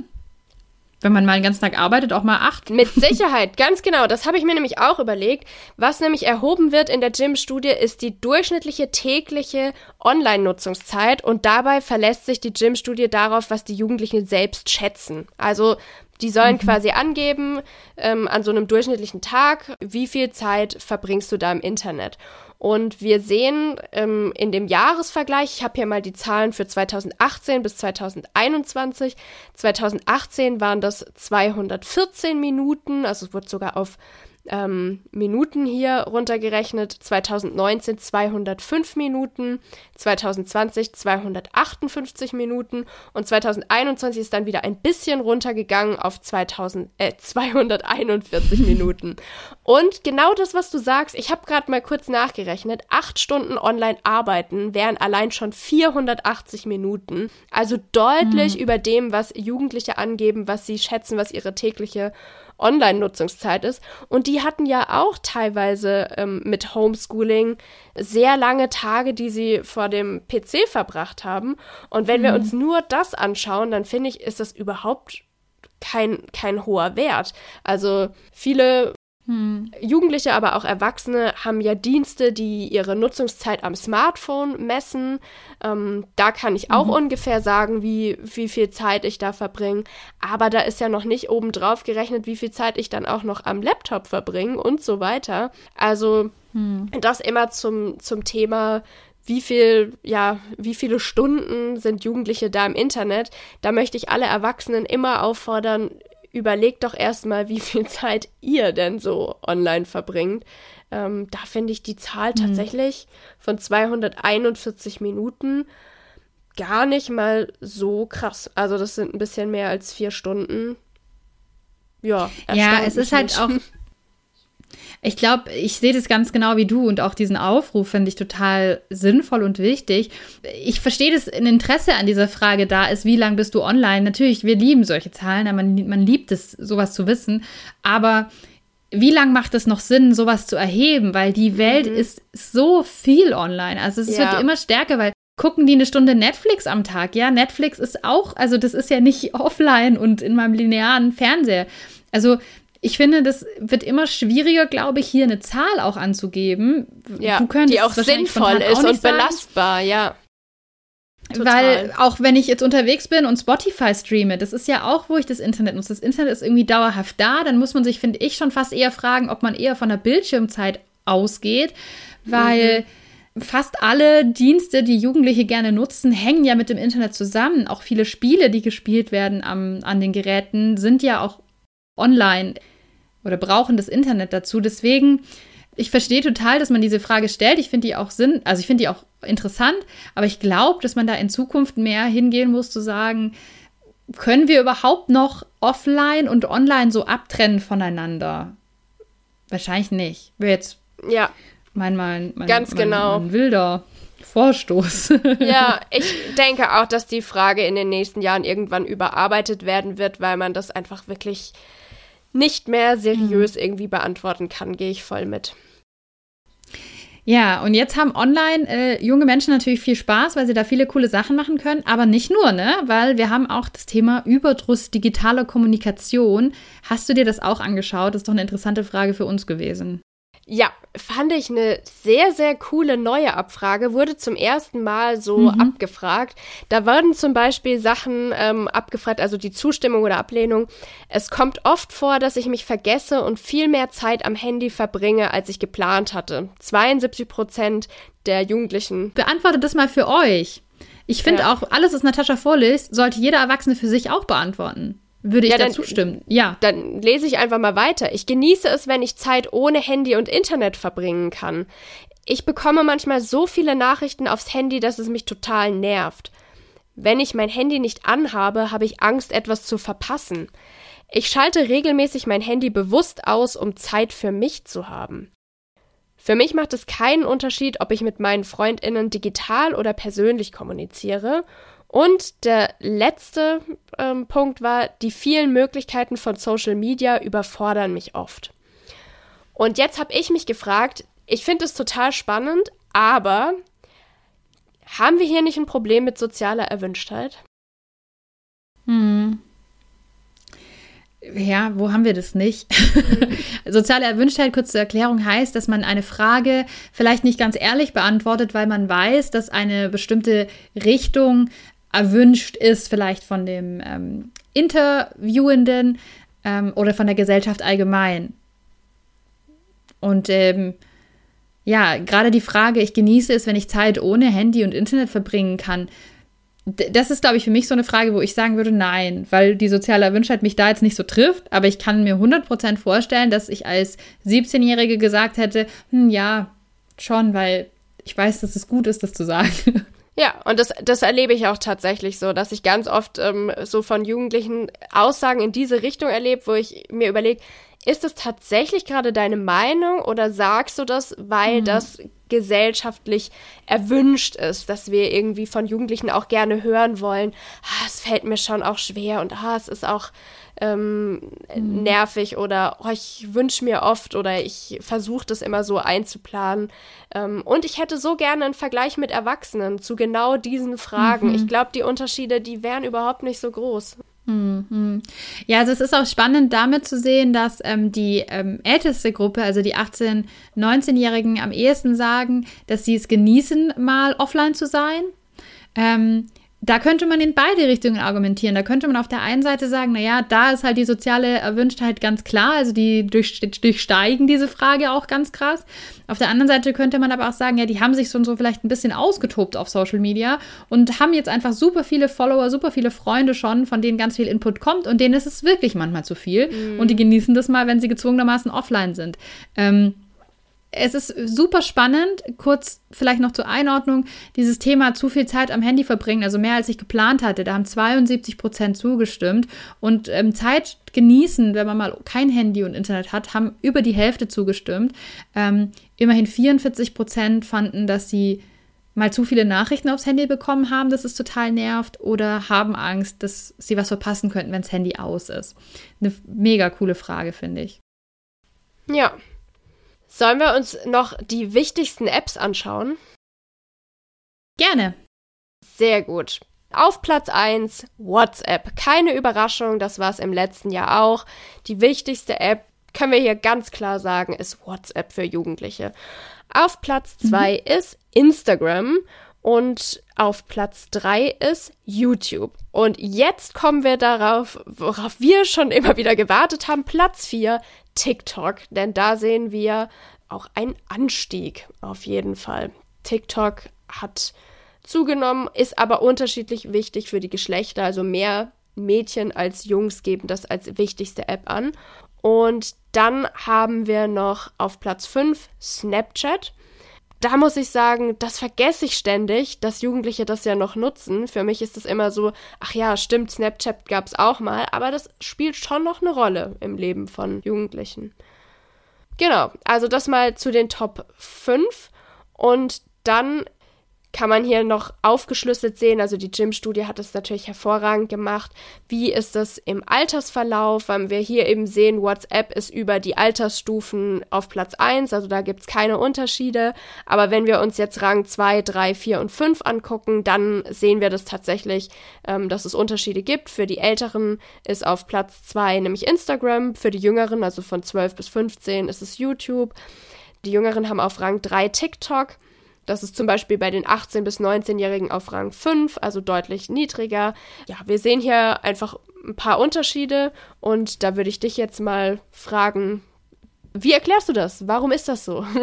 Wenn man mal den ganzen Tag arbeitet, auch mal acht. Mit Sicherheit, ganz genau. Das habe ich mir nämlich auch überlegt. Was nämlich erhoben wird in der Gym-Studie, ist die durchschnittliche tägliche Online-Nutzungszeit und dabei verlässt sich die Gym-Studie darauf, was die Jugendlichen selbst schätzen. Also die sollen quasi angeben ähm, an so einem durchschnittlichen Tag, wie viel Zeit verbringst du da im Internet. Und wir sehen ähm, in dem Jahresvergleich, ich habe hier mal die Zahlen für 2018 bis 2021. 2018 waren das 214 Minuten, also es wird sogar auf ähm, Minuten hier runtergerechnet. 2019 205 Minuten, 2020 258 Minuten und 2021 ist dann wieder ein bisschen runtergegangen auf 2000, äh, 241 Minuten. Und genau das, was du sagst, ich habe gerade mal kurz nachgerechnet, acht Stunden online arbeiten wären allein schon 480 Minuten. Also deutlich über dem, was Jugendliche angeben, was sie schätzen, was ihre tägliche Online-Nutzungszeit ist. Und die hatten ja auch teilweise ähm, mit Homeschooling sehr lange Tage, die sie vor dem PC verbracht haben. Und wenn wir uns nur das anschauen, dann finde ich, ist das überhaupt kein, kein hoher Wert. Also viele Jugendliche, aber auch Erwachsene haben ja Dienste, die ihre Nutzungszeit am Smartphone messen. Ähm, da kann ich auch ungefähr sagen, wie, wie viel Zeit ich da verbringe. Aber da ist ja noch nicht obendrauf gerechnet, wie viel Zeit ich dann auch noch am Laptop verbringe und so weiter. Also das immer zum, zum Thema, wie viel, ja, wie viele Stunden sind Jugendliche da im Internet? Da möchte ich alle Erwachsenen immer auffordern, überlegt doch erstmal, wie viel Zeit ihr denn so online verbringt. Ähm, da finde ich die Zahl tatsächlich von 241 Minuten gar nicht mal so krass. Also das sind ein bisschen mehr als vier Stunden. Ja, Ja, es ist halt auch. Ich glaube, ich sehe das ganz genau wie du und auch diesen Aufruf finde ich total sinnvoll und wichtig. Ich verstehe, dass ein Interesse an dieser Frage da ist, wie lange bist du online? Natürlich, wir lieben solche Zahlen, man, man liebt es, sowas zu wissen, aber wie lange macht es noch Sinn, sowas zu erheben? Weil die Welt mhm. ist so viel online. Also es ja. wird immer stärker, weil gucken die eine Stunde Netflix am Tag. Ja, Netflix ist auch, also das ist ja nicht offline und in meinem linearen Fernseher. Also ich finde, das wird immer schwieriger, glaube ich, hier eine Zahl auch anzugeben. Ja, die auch sinnvoll ist und belastbar, ja. Total. Weil auch wenn ich jetzt unterwegs bin und Spotify streame, das ist ja auch, wo ich das Internet nutze. Das Internet ist irgendwie dauerhaft da. Dann muss man sich, finde ich, schon fast eher fragen, ob man eher von der Bildschirmzeit ausgeht, weil mhm. fast alle Dienste, die Jugendliche gerne nutzen, hängen ja mit dem Internet zusammen. Auch viele Spiele, die gespielt werden am, an den Geräten, sind ja auch online oder brauchen das Internet dazu. Deswegen ich verstehe total, dass man diese Frage stellt. Ich finde die auch Sinn, also ich finde die auch interessant, aber ich glaube, dass man da in Zukunft mehr hingehen muss, zu sagen, können wir überhaupt noch offline und online so abtrennen voneinander? Wahrscheinlich nicht. Wäre jetzt ja. mein, mein, mein, Ganz mein, genau. mein wilder Vorstoß. ja, ich denke auch, dass die Frage in den nächsten Jahren irgendwann überarbeitet werden wird, weil man das einfach wirklich nicht mehr seriös mhm. irgendwie beantworten kann, gehe ich voll mit. Ja, und jetzt haben online äh, junge Menschen natürlich viel Spaß, weil sie da viele coole Sachen machen können, aber nicht nur, ne? Weil wir haben auch das Thema Überdruss digitaler Kommunikation. Hast du dir das auch angeschaut? Das ist doch eine interessante Frage für uns gewesen. Ja, fand ich eine sehr, sehr coole neue Abfrage. Wurde zum ersten Mal so mhm. abgefragt. Da wurden zum Beispiel Sachen ähm, abgefragt, also die Zustimmung oder Ablehnung. Es kommt oft vor, dass ich mich vergesse und viel mehr Zeit am Handy verbringe, als ich geplant hatte. 72 Prozent der Jugendlichen. Beantwortet das mal für euch. Ich finde ja. auch, alles, was Natascha vorliest, sollte jeder Erwachsene für sich auch beantworten. Würde ich ja, dazu stimmen. Ja. Dann lese ich einfach mal weiter. Ich genieße es, wenn ich Zeit ohne Handy und Internet verbringen kann. Ich bekomme manchmal so viele Nachrichten aufs Handy, dass es mich total nervt. Wenn ich mein Handy nicht anhabe, habe ich Angst, etwas zu verpassen. Ich schalte regelmäßig mein Handy bewusst aus, um Zeit für mich zu haben. Für mich macht es keinen Unterschied, ob ich mit meinen Freundinnen digital oder persönlich kommuniziere und der letzte ähm, Punkt war, die vielen Möglichkeiten von Social Media überfordern mich oft. Und jetzt habe ich mich gefragt, ich finde es total spannend, aber haben wir hier nicht ein Problem mit sozialer Erwünschtheit? Hm. Ja, wo haben wir das nicht? Soziale Erwünschtheit, kurze Erklärung, heißt, dass man eine Frage vielleicht nicht ganz ehrlich beantwortet, weil man weiß, dass eine bestimmte Richtung erwünscht ist, vielleicht von dem ähm, Interviewenden ähm, oder von der Gesellschaft allgemein. Und ähm, ja, gerade die Frage, ich genieße es, wenn ich Zeit ohne Handy und Internet verbringen kann. Das ist, glaube ich, für mich so eine Frage, wo ich sagen würde, nein, weil die soziale Erwünschtheit mich da jetzt nicht so trifft. Aber ich kann mir 100% vorstellen, dass ich als 17-Jährige gesagt hätte, hm, ja, schon, weil ich weiß, dass es gut ist, das zu sagen. Ja, und das, das erlebe ich auch tatsächlich so, dass ich ganz oft ähm, so von Jugendlichen Aussagen in diese Richtung erlebe, wo ich mir überlege, ist es tatsächlich gerade deine Meinung oder sagst du das, weil mhm. das gesellschaftlich erwünscht ist, dass wir irgendwie von Jugendlichen auch gerne hören wollen, ah, es fällt mir schon auch schwer und ah, es ist auch ähm, mhm. nervig oder oh, ich wünsche mir oft oder ich versuche das immer so einzuplanen. Ähm, und ich hätte so gerne einen Vergleich mit Erwachsenen zu genau diesen Fragen. Mhm. Ich glaube, die Unterschiede, die wären überhaupt nicht so groß. Mhm. Ja, also es ist auch spannend damit zu sehen, dass ähm, die ähm, älteste Gruppe, also die 18-, 19-Jährigen, am ehesten sagen, dass sie es genießen, mal offline zu sein. Ähm, da könnte man in beide Richtungen argumentieren. Da könnte man auf der einen Seite sagen, naja, da ist halt die soziale Erwünschtheit ganz klar, also die durchsteigen diese Frage auch ganz krass. Auf der anderen Seite könnte man aber auch sagen, ja, die haben sich so so vielleicht ein bisschen ausgetobt auf Social Media und haben jetzt einfach super viele Follower, super viele Freunde schon, von denen ganz viel Input kommt und denen ist es wirklich manchmal zu viel mhm. und die genießen das mal, wenn sie gezwungenermaßen offline sind. Ähm, es ist super spannend, kurz vielleicht noch zur Einordnung, dieses Thema zu viel Zeit am Handy verbringen, also mehr als ich geplant hatte. Da haben 72 Prozent zugestimmt und ähm, Zeit genießen, wenn man mal kein Handy und Internet hat, haben über die Hälfte zugestimmt. Ähm, immerhin 44 Prozent fanden, dass sie mal zu viele Nachrichten aufs Handy bekommen haben, dass es total nervt oder haben Angst, dass sie was verpassen könnten, wenn das Handy aus ist. Eine mega coole Frage, finde ich. Ja. Sollen wir uns noch die wichtigsten Apps anschauen? Gerne. Sehr gut. Auf Platz 1 WhatsApp. Keine Überraschung, das war es im letzten Jahr auch. Die wichtigste App, können wir hier ganz klar sagen, ist WhatsApp für Jugendliche. Auf Platz 2 mhm. ist Instagram und auf Platz 3 ist YouTube. Und jetzt kommen wir darauf, worauf wir schon immer wieder gewartet haben. Platz 4, TikTok. Denn da sehen wir auch einen Anstieg auf jeden Fall. TikTok hat zugenommen, ist aber unterschiedlich wichtig für die Geschlechter. Also mehr Mädchen als Jungs geben das als wichtigste App an. Und dann haben wir noch auf Platz 5 Snapchat. Da muss ich sagen, das vergesse ich ständig, dass Jugendliche das ja noch nutzen. Für mich ist es immer so, ach ja, stimmt, Snapchat gab es auch mal, aber das spielt schon noch eine Rolle im Leben von Jugendlichen. Genau, also das mal zu den Top 5. Und dann kann man hier noch aufgeschlüsselt sehen. Also die Gym-Studie hat es natürlich hervorragend gemacht. Wie ist das im Altersverlauf? Weil wir hier eben sehen, WhatsApp ist über die Altersstufen auf Platz 1, also da gibt es keine Unterschiede. Aber wenn wir uns jetzt Rang 2, 3, 4 und 5 angucken, dann sehen wir das tatsächlich, ähm, dass es Unterschiede gibt. Für die Älteren ist auf Platz 2 nämlich Instagram, für die Jüngeren, also von 12 bis 15, ist es YouTube. Die Jüngeren haben auf Rang 3 TikTok. Das ist zum Beispiel bei den 18- bis 19-Jährigen auf Rang 5, also deutlich niedriger. Ja, wir sehen hier einfach ein paar Unterschiede und da würde ich dich jetzt mal fragen, wie erklärst du das? Warum ist das so?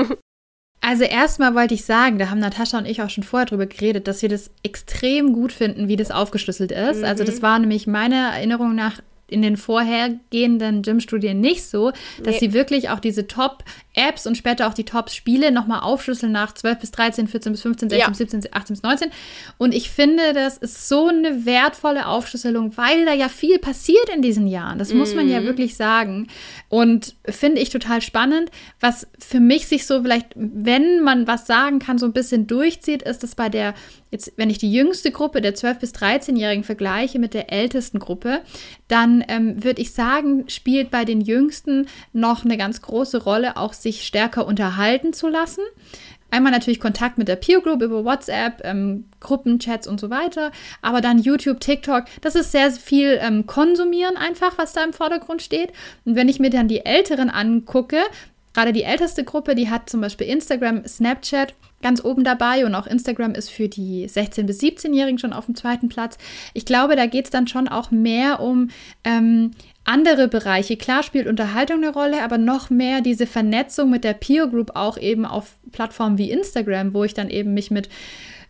Also erstmal wollte ich sagen, da haben Natascha und ich auch schon vorher drüber geredet, dass wir das extrem gut finden, wie das aufgeschlüsselt ist. Mhm. Also das war nämlich meiner Erinnerung nach in den vorhergehenden Gym-Studien nicht so, dass nee. sie wirklich auch diese Top-Apps und später auch die Top-Spiele nochmal aufschlüsseln nach 12 bis 13, 14 bis 15, 16 ja. bis 17, 18 bis 19. Und ich finde, das ist so eine wertvolle Aufschlüsselung, weil da ja viel passiert in diesen Jahren. Das muss man ja mhm. wirklich sagen. Und finde ich total spannend. Was für mich sich so vielleicht, wenn man was sagen kann, so ein bisschen durchzieht, ist, dass bei der jetzt, wenn ich die jüngste Gruppe der 12- bis 13-Jährigen vergleiche mit der ältesten Gruppe, dann ähm, würde ich sagen, spielt bei den Jüngsten noch eine ganz große Rolle, auch sich stärker unterhalten zu lassen. Einmal natürlich Kontakt mit der Peer Group über WhatsApp, ähm, Gruppenchats und so weiter, aber dann YouTube, TikTok, das ist sehr viel ähm, Konsumieren einfach, was da im Vordergrund steht. Und wenn ich mir dann die Älteren angucke, gerade die älteste Gruppe, die hat zum Beispiel Instagram, Snapchat ganz oben dabei und auch Instagram ist für die 16- bis 17-Jährigen schon auf dem zweiten Platz. Ich glaube, da geht es dann schon auch mehr um ähm, andere Bereiche. Klar spielt Unterhaltung eine Rolle, aber noch mehr diese Vernetzung mit der Peer Group auch eben auf Plattformen wie Instagram, wo ich dann eben mich mit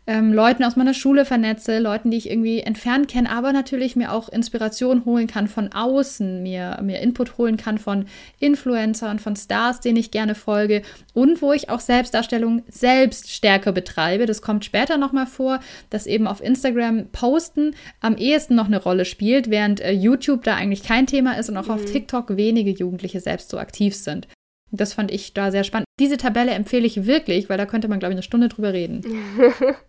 ähm, Leuten aus meiner Schule vernetze, Leuten, die ich irgendwie entfernt kenne, aber natürlich mir auch Inspiration holen kann von außen, mir, mir Input holen kann von Influencern, von Stars, denen ich gerne folge und wo ich auch Selbstdarstellung selbst stärker betreibe. Das kommt später nochmal vor, dass eben auf Instagram Posten am ehesten noch eine Rolle spielt, während äh, YouTube da eigentlich kein Thema ist und auch mhm. auf TikTok wenige Jugendliche selbst so aktiv sind. Das fand ich da sehr spannend. Diese Tabelle empfehle ich wirklich, weil da könnte man, glaube ich, eine Stunde drüber reden.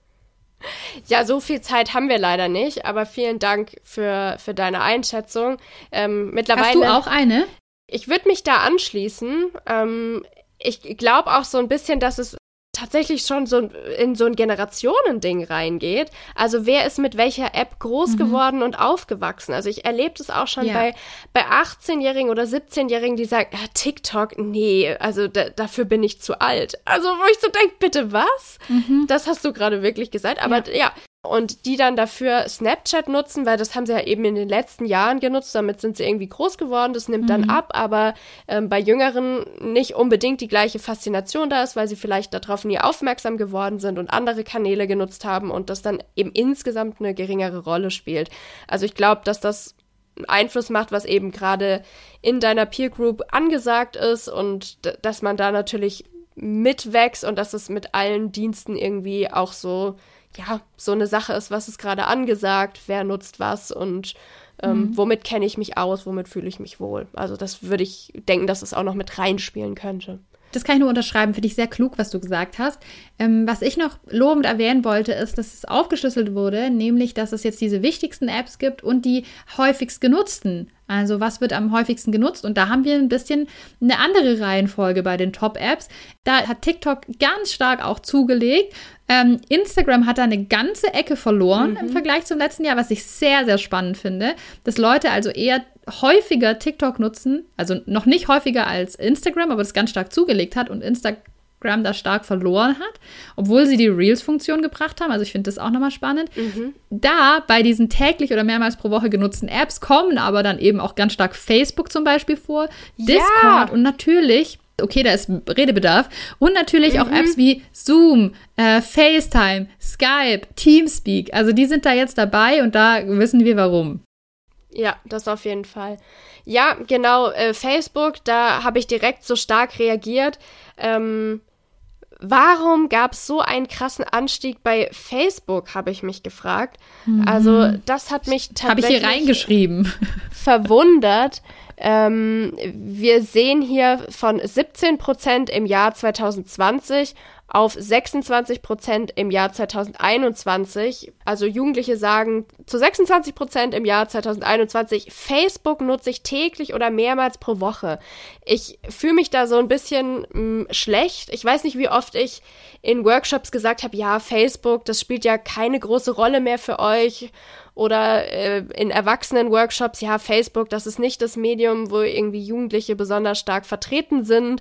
Ja, so viel Zeit haben wir leider nicht, aber vielen Dank für, für deine Einschätzung. Ähm, mittlerweile, Hast du auch eine? Ich würde mich da anschließen. Ähm, ich glaube auch so ein bisschen, dass es tatsächlich schon so in so ein Generationending reingeht. Also wer ist mit welcher App groß mhm. geworden und aufgewachsen? Also ich erlebe das auch schon ja. bei, bei 18-Jährigen oder 17-Jährigen, die sagen, ja, TikTok, nee, also da, dafür bin ich zu alt. Also wo ich so denke, bitte was? Mhm. Das hast du gerade wirklich gesagt. Aber ja. ja, und die dann dafür Snapchat nutzen, weil das haben sie ja eben in den letzten Jahren genutzt, damit sind sie irgendwie groß geworden, das nimmt mhm. dann ab, aber ähm, bei Jüngeren nicht unbedingt die gleiche Faszination da ist, weil sie vielleicht darauf nie aufmerksam geworden sind und andere Kanäle genutzt haben und das dann eben insgesamt eine geringere Rolle spielt. Also ich glaube, dass das Einfluss macht, was eben gerade in deiner Peer Group angesagt ist und dass man da natürlich mitwächst und dass es mit allen Diensten irgendwie auch so ja, so eine Sache ist, was ist gerade angesagt, wer nutzt was und ähm, mhm. womit kenne ich mich aus, womit fühle ich mich wohl. Also das würde ich denken, dass es auch noch mit reinspielen könnte. Das kann ich nur unterschreiben, finde ich sehr klug, was du gesagt hast. Ähm, was ich noch lobend erwähnen wollte, ist, dass es aufgeschlüsselt wurde, nämlich, dass es jetzt diese wichtigsten Apps gibt und die häufigst genutzten Also was wird am häufigsten genutzt? Und da haben wir ein bisschen eine andere Reihenfolge bei den Top-Apps. Da hat TikTok ganz stark auch zugelegt. Ähm, Instagram hat da eine ganze Ecke verloren mhm. im Vergleich zum letzten Jahr, was ich sehr, sehr spannend finde. Dass Leute also eher häufiger TikTok nutzen, also noch nicht häufiger als Instagram, aber das ganz stark zugelegt hat und Instagram Instagram da stark verloren hat, obwohl sie die Reels-Funktion gebracht haben. Also ich finde das auch nochmal spannend. Mhm. Da bei diesen täglich oder mehrmals pro Woche genutzten Apps kommen aber dann eben auch ganz stark Facebook zum Beispiel vor, Discord ja. und natürlich okay, da ist Redebedarf. Und natürlich mhm. auch Apps wie Zoom, äh, FaceTime, Skype, Teamspeak. Also die sind da jetzt dabei und da wissen wir warum. Ja, das auf jeden Fall. Ja, genau, äh, Facebook, da habe ich direkt so stark reagiert. Ähm, warum gab es so einen krassen Anstieg bei Facebook, habe ich mich gefragt. Mhm. Also das hat mich tatsächlich habe ich hier reingeschrieben. verwundert. Ähm, wir sehen hier von 17 Prozent im Jahr 2020 auf 26 Prozent im Jahr 2021. Also Jugendliche sagen zu 26 Prozent im Jahr 2021, Facebook nutze ich täglich oder mehrmals pro Woche. Ich fühle mich da so ein bisschen mh, mm, schlecht. Ich weiß nicht, wie oft ich in Workshops gesagt habe, ja, Facebook, das spielt ja keine große Rolle mehr für euch oder äh, in Erwachsenen-Workshops, ja, Facebook, das ist nicht das Medium, wo irgendwie Jugendliche besonders stark vertreten sind.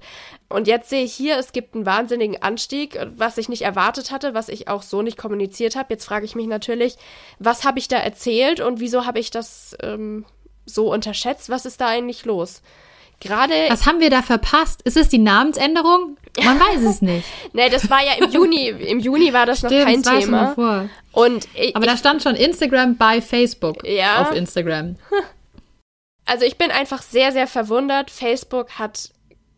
Und jetzt sehe ich hier, es gibt einen wahnsinnigen Anstieg, was ich nicht erwartet hatte, was ich auch so nicht kommuniziert habe. Jetzt frage ich mich natürlich, was habe ich da erzählt und wieso habe ich das ähm, so unterschätzt? Was ist da eigentlich los? Gerade. Was haben wir da verpasst? Ist es die Namensänderung? Man weiß es nicht. nee, das war ja im Juni. Im Juni war das noch Stimmt, kein das Thema. Vor. Und ich, Aber da stand schon Instagram bei Facebook ja. auf Instagram. Also ich bin einfach sehr, sehr verwundert. Facebook hat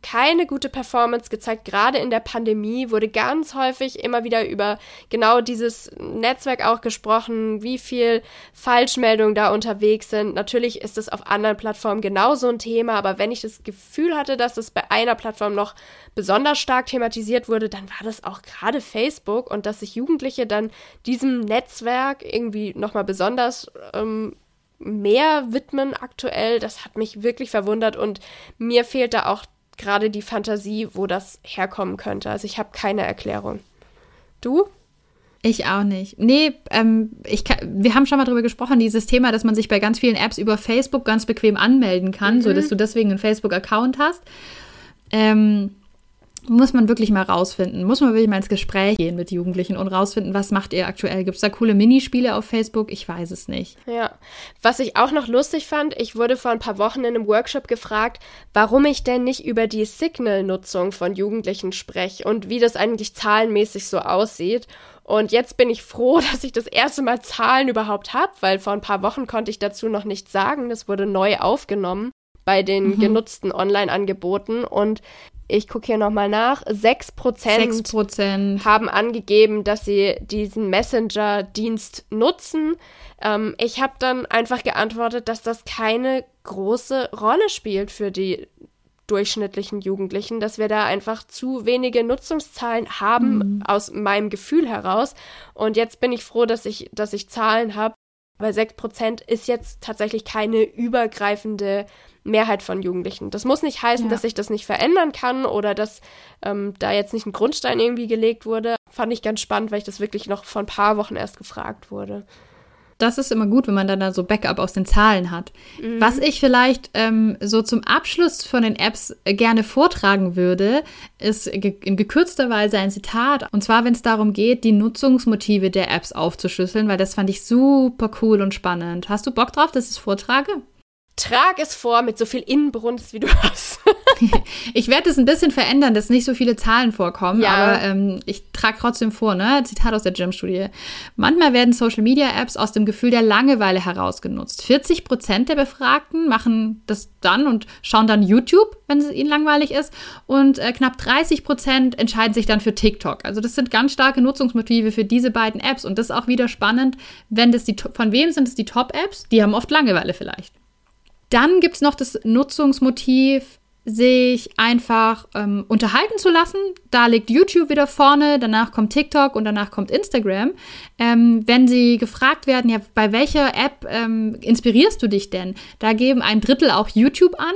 keine gute Performance gezeigt. Gerade in der Pandemie wurde ganz häufig immer wieder über genau dieses Netzwerk auch gesprochen, wie viel Falschmeldungen da unterwegs sind. Natürlich ist es auf anderen Plattformen genauso ein Thema, aber wenn ich das Gefühl hatte, dass es bei einer Plattform noch besonders stark thematisiert wurde, dann war das auch gerade Facebook und dass sich Jugendliche dann diesem Netzwerk irgendwie nochmal besonders ähm, mehr widmen aktuell, das hat mich wirklich verwundert und mir fehlt da auch gerade die Fantasie, wo das herkommen könnte. Also ich habe keine Erklärung. Du? Ich auch nicht. Nee, ähm, ich kann, wir haben schon mal drüber gesprochen, dieses Thema, dass man sich bei ganz vielen Apps über Facebook ganz bequem anmelden kann, mhm. sodass du deswegen einen Facebook-Account hast. Ähm, muss man wirklich mal rausfinden, muss man wirklich mal ins Gespräch gehen mit Jugendlichen und rausfinden, was macht ihr aktuell? Gibt es da coole Minispiele auf Facebook? Ich weiß es nicht. Ja, was ich auch noch lustig fand, ich wurde vor ein paar Wochen in einem Workshop gefragt, warum ich denn nicht über die Signal-Nutzung von Jugendlichen spreche und wie das eigentlich zahlenmäßig so aussieht. Und jetzt bin ich froh, dass ich das erste Mal Zahlen überhaupt habe, weil vor ein paar Wochen konnte ich dazu noch nichts sagen. Das wurde neu aufgenommen bei den mhm. genutzten Online-Angeboten. Und ich gucke hier nochmal nach, 6%, 6%, haben angegeben, dass sie diesen Messenger-Dienst nutzen. Ähm, ich habe dann einfach geantwortet, dass das keine große Rolle spielt für die durchschnittlichen Jugendlichen, dass wir da einfach zu wenige Nutzungszahlen haben mhm. aus meinem Gefühl heraus. Und jetzt bin ich froh, dass ich, dass ich Zahlen habe, weil 6% ist jetzt tatsächlich keine übergreifende Mehrheit von Jugendlichen. Das muss nicht heißen, ja. dass sich das nicht verändern kann oder dass ähm, da jetzt nicht ein Grundstein irgendwie gelegt wurde. Fand ich ganz spannend, weil ich das wirklich noch vor ein paar Wochen erst gefragt wurde. Das ist immer gut, wenn man dann da so Backup aus den Zahlen hat. Mhm. Was ich vielleicht ähm, so zum Abschluss von den Apps gerne vortragen würde, ist in gekürzter Weise ein Zitat. Und zwar, wenn es darum geht, die Nutzungsmotive der Apps aufzuschlüsseln, weil das fand ich super cool und spannend. Hast du Bock drauf, dass ich es vortrage? Trag es vor mit so viel Inbrunst, wie du hast. ich werde es ein bisschen verändern, dass nicht so viele Zahlen vorkommen, ja. aber ähm, ich trage trotzdem vor, ne? Zitat aus der Gym-Studie. Manchmal werden Social-Media-Apps aus dem Gefühl der Langeweile herausgenutzt. 40 Prozent der Befragten machen das dann und schauen dann YouTube, wenn es ihnen langweilig ist. Und äh, knapp 30 Prozent entscheiden sich dann für TikTok. Also das sind ganz starke Nutzungsmotive für diese beiden Apps. Und das ist auch wieder spannend, wenn das die, von wem sind es die Top-Apps? Die haben oft Langeweile vielleicht. Dann gibt es noch das Nutzungsmotiv sich einfach ähm, unterhalten zu lassen. Da liegt YouTube wieder vorne, danach kommt TikTok und danach kommt Instagram. Ähm, wenn sie gefragt werden, ja, bei welcher App ähm, inspirierst du dich denn? Da geben ein Drittel auch YouTube an.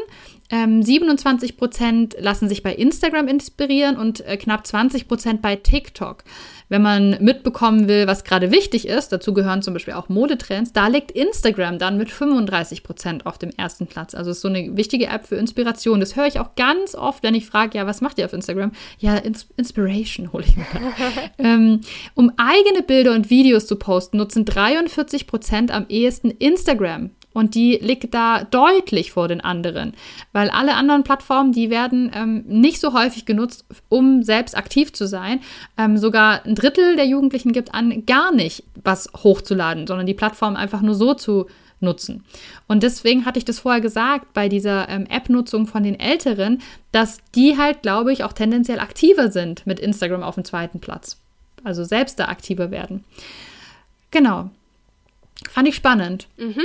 Ähm, 27 Prozent lassen sich bei Instagram inspirieren und äh, knapp 20 Prozent bei TikTok. Wenn man mitbekommen will, was gerade wichtig ist, dazu gehören zum Beispiel auch Modetrends, da liegt Instagram dann mit 35 Prozent auf dem ersten Platz. Also ist so eine wichtige App für Inspiration. Das höre ich auch ganz oft, wenn ich frage, ja, was macht ihr auf Instagram? Ja, Ins Inspiration hole ich mir. ähm, um eigene Bilder und Videos zu posten, nutzen 43 Prozent am ehesten Instagram. Und die liegt da deutlich vor den anderen, weil alle anderen Plattformen, die werden ähm, nicht so häufig genutzt, um selbst aktiv zu sein. Ähm, sogar ein Drittel der Jugendlichen gibt an, gar nicht was hochzuladen, sondern die Plattform einfach nur so zu nutzen. Und deswegen hatte ich das vorher gesagt, bei dieser ähm, App-Nutzung von den Älteren, dass die halt, glaube ich, auch tendenziell aktiver sind mit Instagram auf dem zweiten Platz. Also selbst da aktiver werden. Genau. Fand ich spannend. Mhm.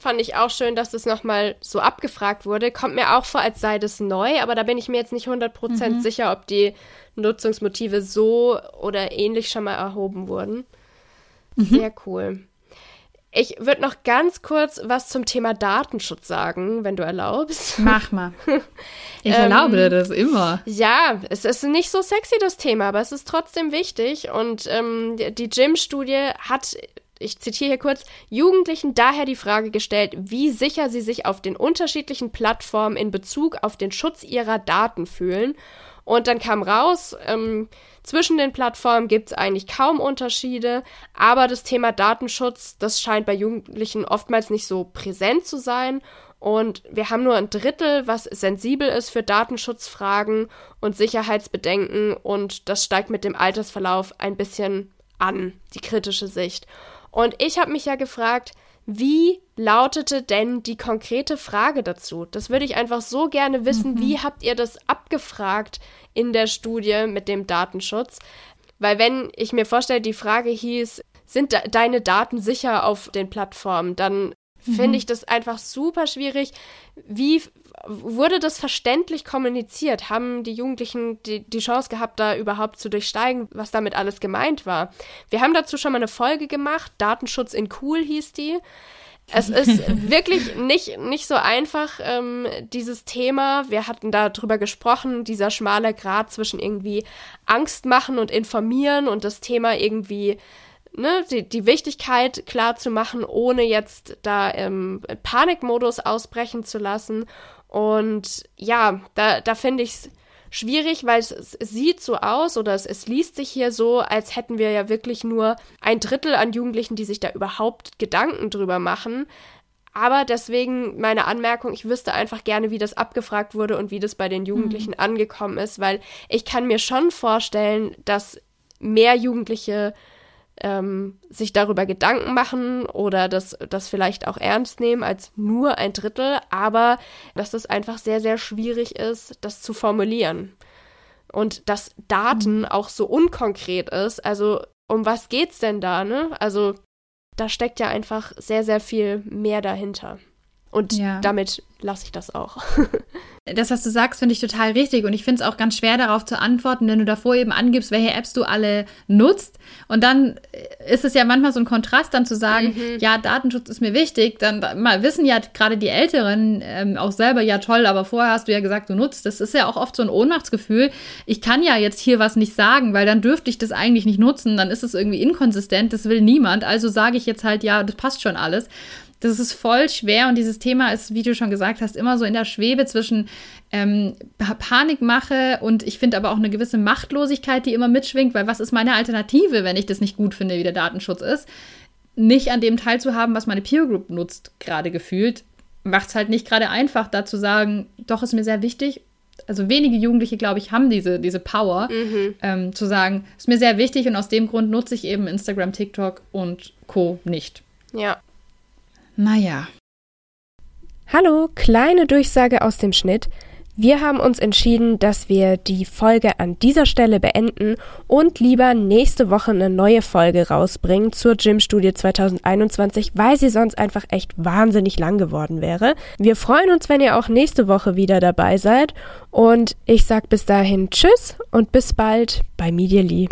Fand ich auch schön, dass das nochmal so abgefragt wurde. Kommt mir auch vor, als sei das neu, aber da bin ich mir jetzt nicht 100% mhm. sicher, ob die Nutzungsmotive so oder ähnlich schon mal erhoben wurden. Mhm. Sehr cool. Ich würde noch ganz kurz was zum Thema Datenschutz sagen, wenn du erlaubst. Mach mal. Ich erlaube ähm, das immer. Ja, es ist nicht so sexy, das Thema, aber es ist trotzdem wichtig. Und ähm, die Gym-Studie hat ich zitiere hier kurz, Jugendlichen daher die Frage gestellt, wie sicher sie sich auf den unterschiedlichen Plattformen in Bezug auf den Schutz ihrer Daten fühlen. Und dann kam raus, ähm, zwischen den Plattformen gibt es eigentlich kaum Unterschiede, aber das Thema Datenschutz, das scheint bei Jugendlichen oftmals nicht so präsent zu sein. Und wir haben nur ein Drittel, was sensibel ist für Datenschutzfragen und Sicherheitsbedenken. Und das steigt mit dem Altersverlauf ein bisschen an, die kritische Sicht. Und ich habe mich ja gefragt, wie lautete denn die konkrete Frage dazu? Das würde ich einfach so gerne wissen. Mhm. Wie habt ihr das abgefragt in der Studie mit dem Datenschutz? Weil wenn ich mir vorstelle, die Frage hieß, sind de deine Daten sicher auf den Plattformen, dann mhm. finde ich das einfach super schwierig. Wie wurde das verständlich kommuniziert? Haben die Jugendlichen die, die Chance gehabt, da überhaupt zu durchsteigen, was damit alles gemeint war? Wir haben dazu schon mal eine Folge gemacht, Datenschutz in Cool hieß die. Es ist wirklich nicht, nicht so einfach, ähm, dieses Thema. Wir hatten darüber gesprochen, dieser schmale Grad zwischen irgendwie Angst machen und informieren und das Thema irgendwie ne, die, die Wichtigkeit klar zu machen, ohne jetzt da im Panikmodus ausbrechen zu lassen. Und ja, da, da finde ich es schwierig, weil es, es, sieht so aus oder es, es liest sich hier so, als hätten wir ja wirklich nur ein Drittel an Jugendlichen, die sich da überhaupt Gedanken drüber machen. Aber deswegen meine Anmerkung, ich wüsste einfach gerne, wie das abgefragt wurde und wie das bei den Jugendlichen mhm. angekommen ist, weil ich kann mir schon vorstellen, dass mehr Jugendliche ähm, sich darüber Gedanken machen oder das, das vielleicht auch ernst nehmen als nur ein Drittel, aber dass es einfach sehr, sehr schwierig ist, das zu formulieren. Und dass Daten mhm. auch so unkonkret ist. Also, um was geht's denn da, ne? Also, da steckt ja einfach sehr, sehr viel mehr dahinter. Und ja. damit lasse ich das auch. das, was du sagst, finde ich total richtig. Und ich finde es auch ganz schwer darauf zu antworten, wenn du davor eben angibst, welche Apps du alle nutzt. Und dann ist es ja manchmal so ein Kontrast, dann zu sagen, mhm. ja, Datenschutz ist mir wichtig. Dann mal wissen ja gerade die Älteren ähm, auch selber, ja toll, aber vorher hast du ja gesagt, du nutzt. Das ist ja auch oft so ein Ohnmachtsgefühl. Ich kann ja jetzt hier was nicht sagen, weil dann dürfte ich das eigentlich nicht nutzen. Dann ist es irgendwie inkonsistent. Das will niemand. Also sage ich jetzt halt, ja, das passt schon alles das ist voll schwer und dieses Thema ist, wie du schon gesagt hast, immer so in der Schwebe zwischen ähm, Panikmache und ich finde aber auch eine gewisse Machtlosigkeit, die immer mitschwingt, weil was ist meine Alternative, wenn ich das nicht gut finde, wie der Datenschutz ist? Nicht an dem teilzuhaben, was meine Peer Group nutzt, gerade gefühlt, macht es halt nicht gerade einfach, da zu sagen, doch ist mir sehr wichtig. Also wenige Jugendliche, glaube ich, haben diese, diese Power, mhm. ähm, zu sagen, ist mir sehr wichtig und aus dem Grund nutze ich eben Instagram, TikTok und Co. nicht. Ja. Naja. Hallo, kleine Durchsage aus dem Schnitt. Wir haben uns entschieden, dass wir die Folge an dieser Stelle beenden und lieber nächste Woche eine neue Folge rausbringen zur Gym-Studie 2021, weil sie sonst einfach echt wahnsinnig lang geworden wäre. Wir freuen uns, wenn ihr auch nächste Woche wieder dabei seid und ich sag bis dahin Tschüss und bis bald bei Media Lee.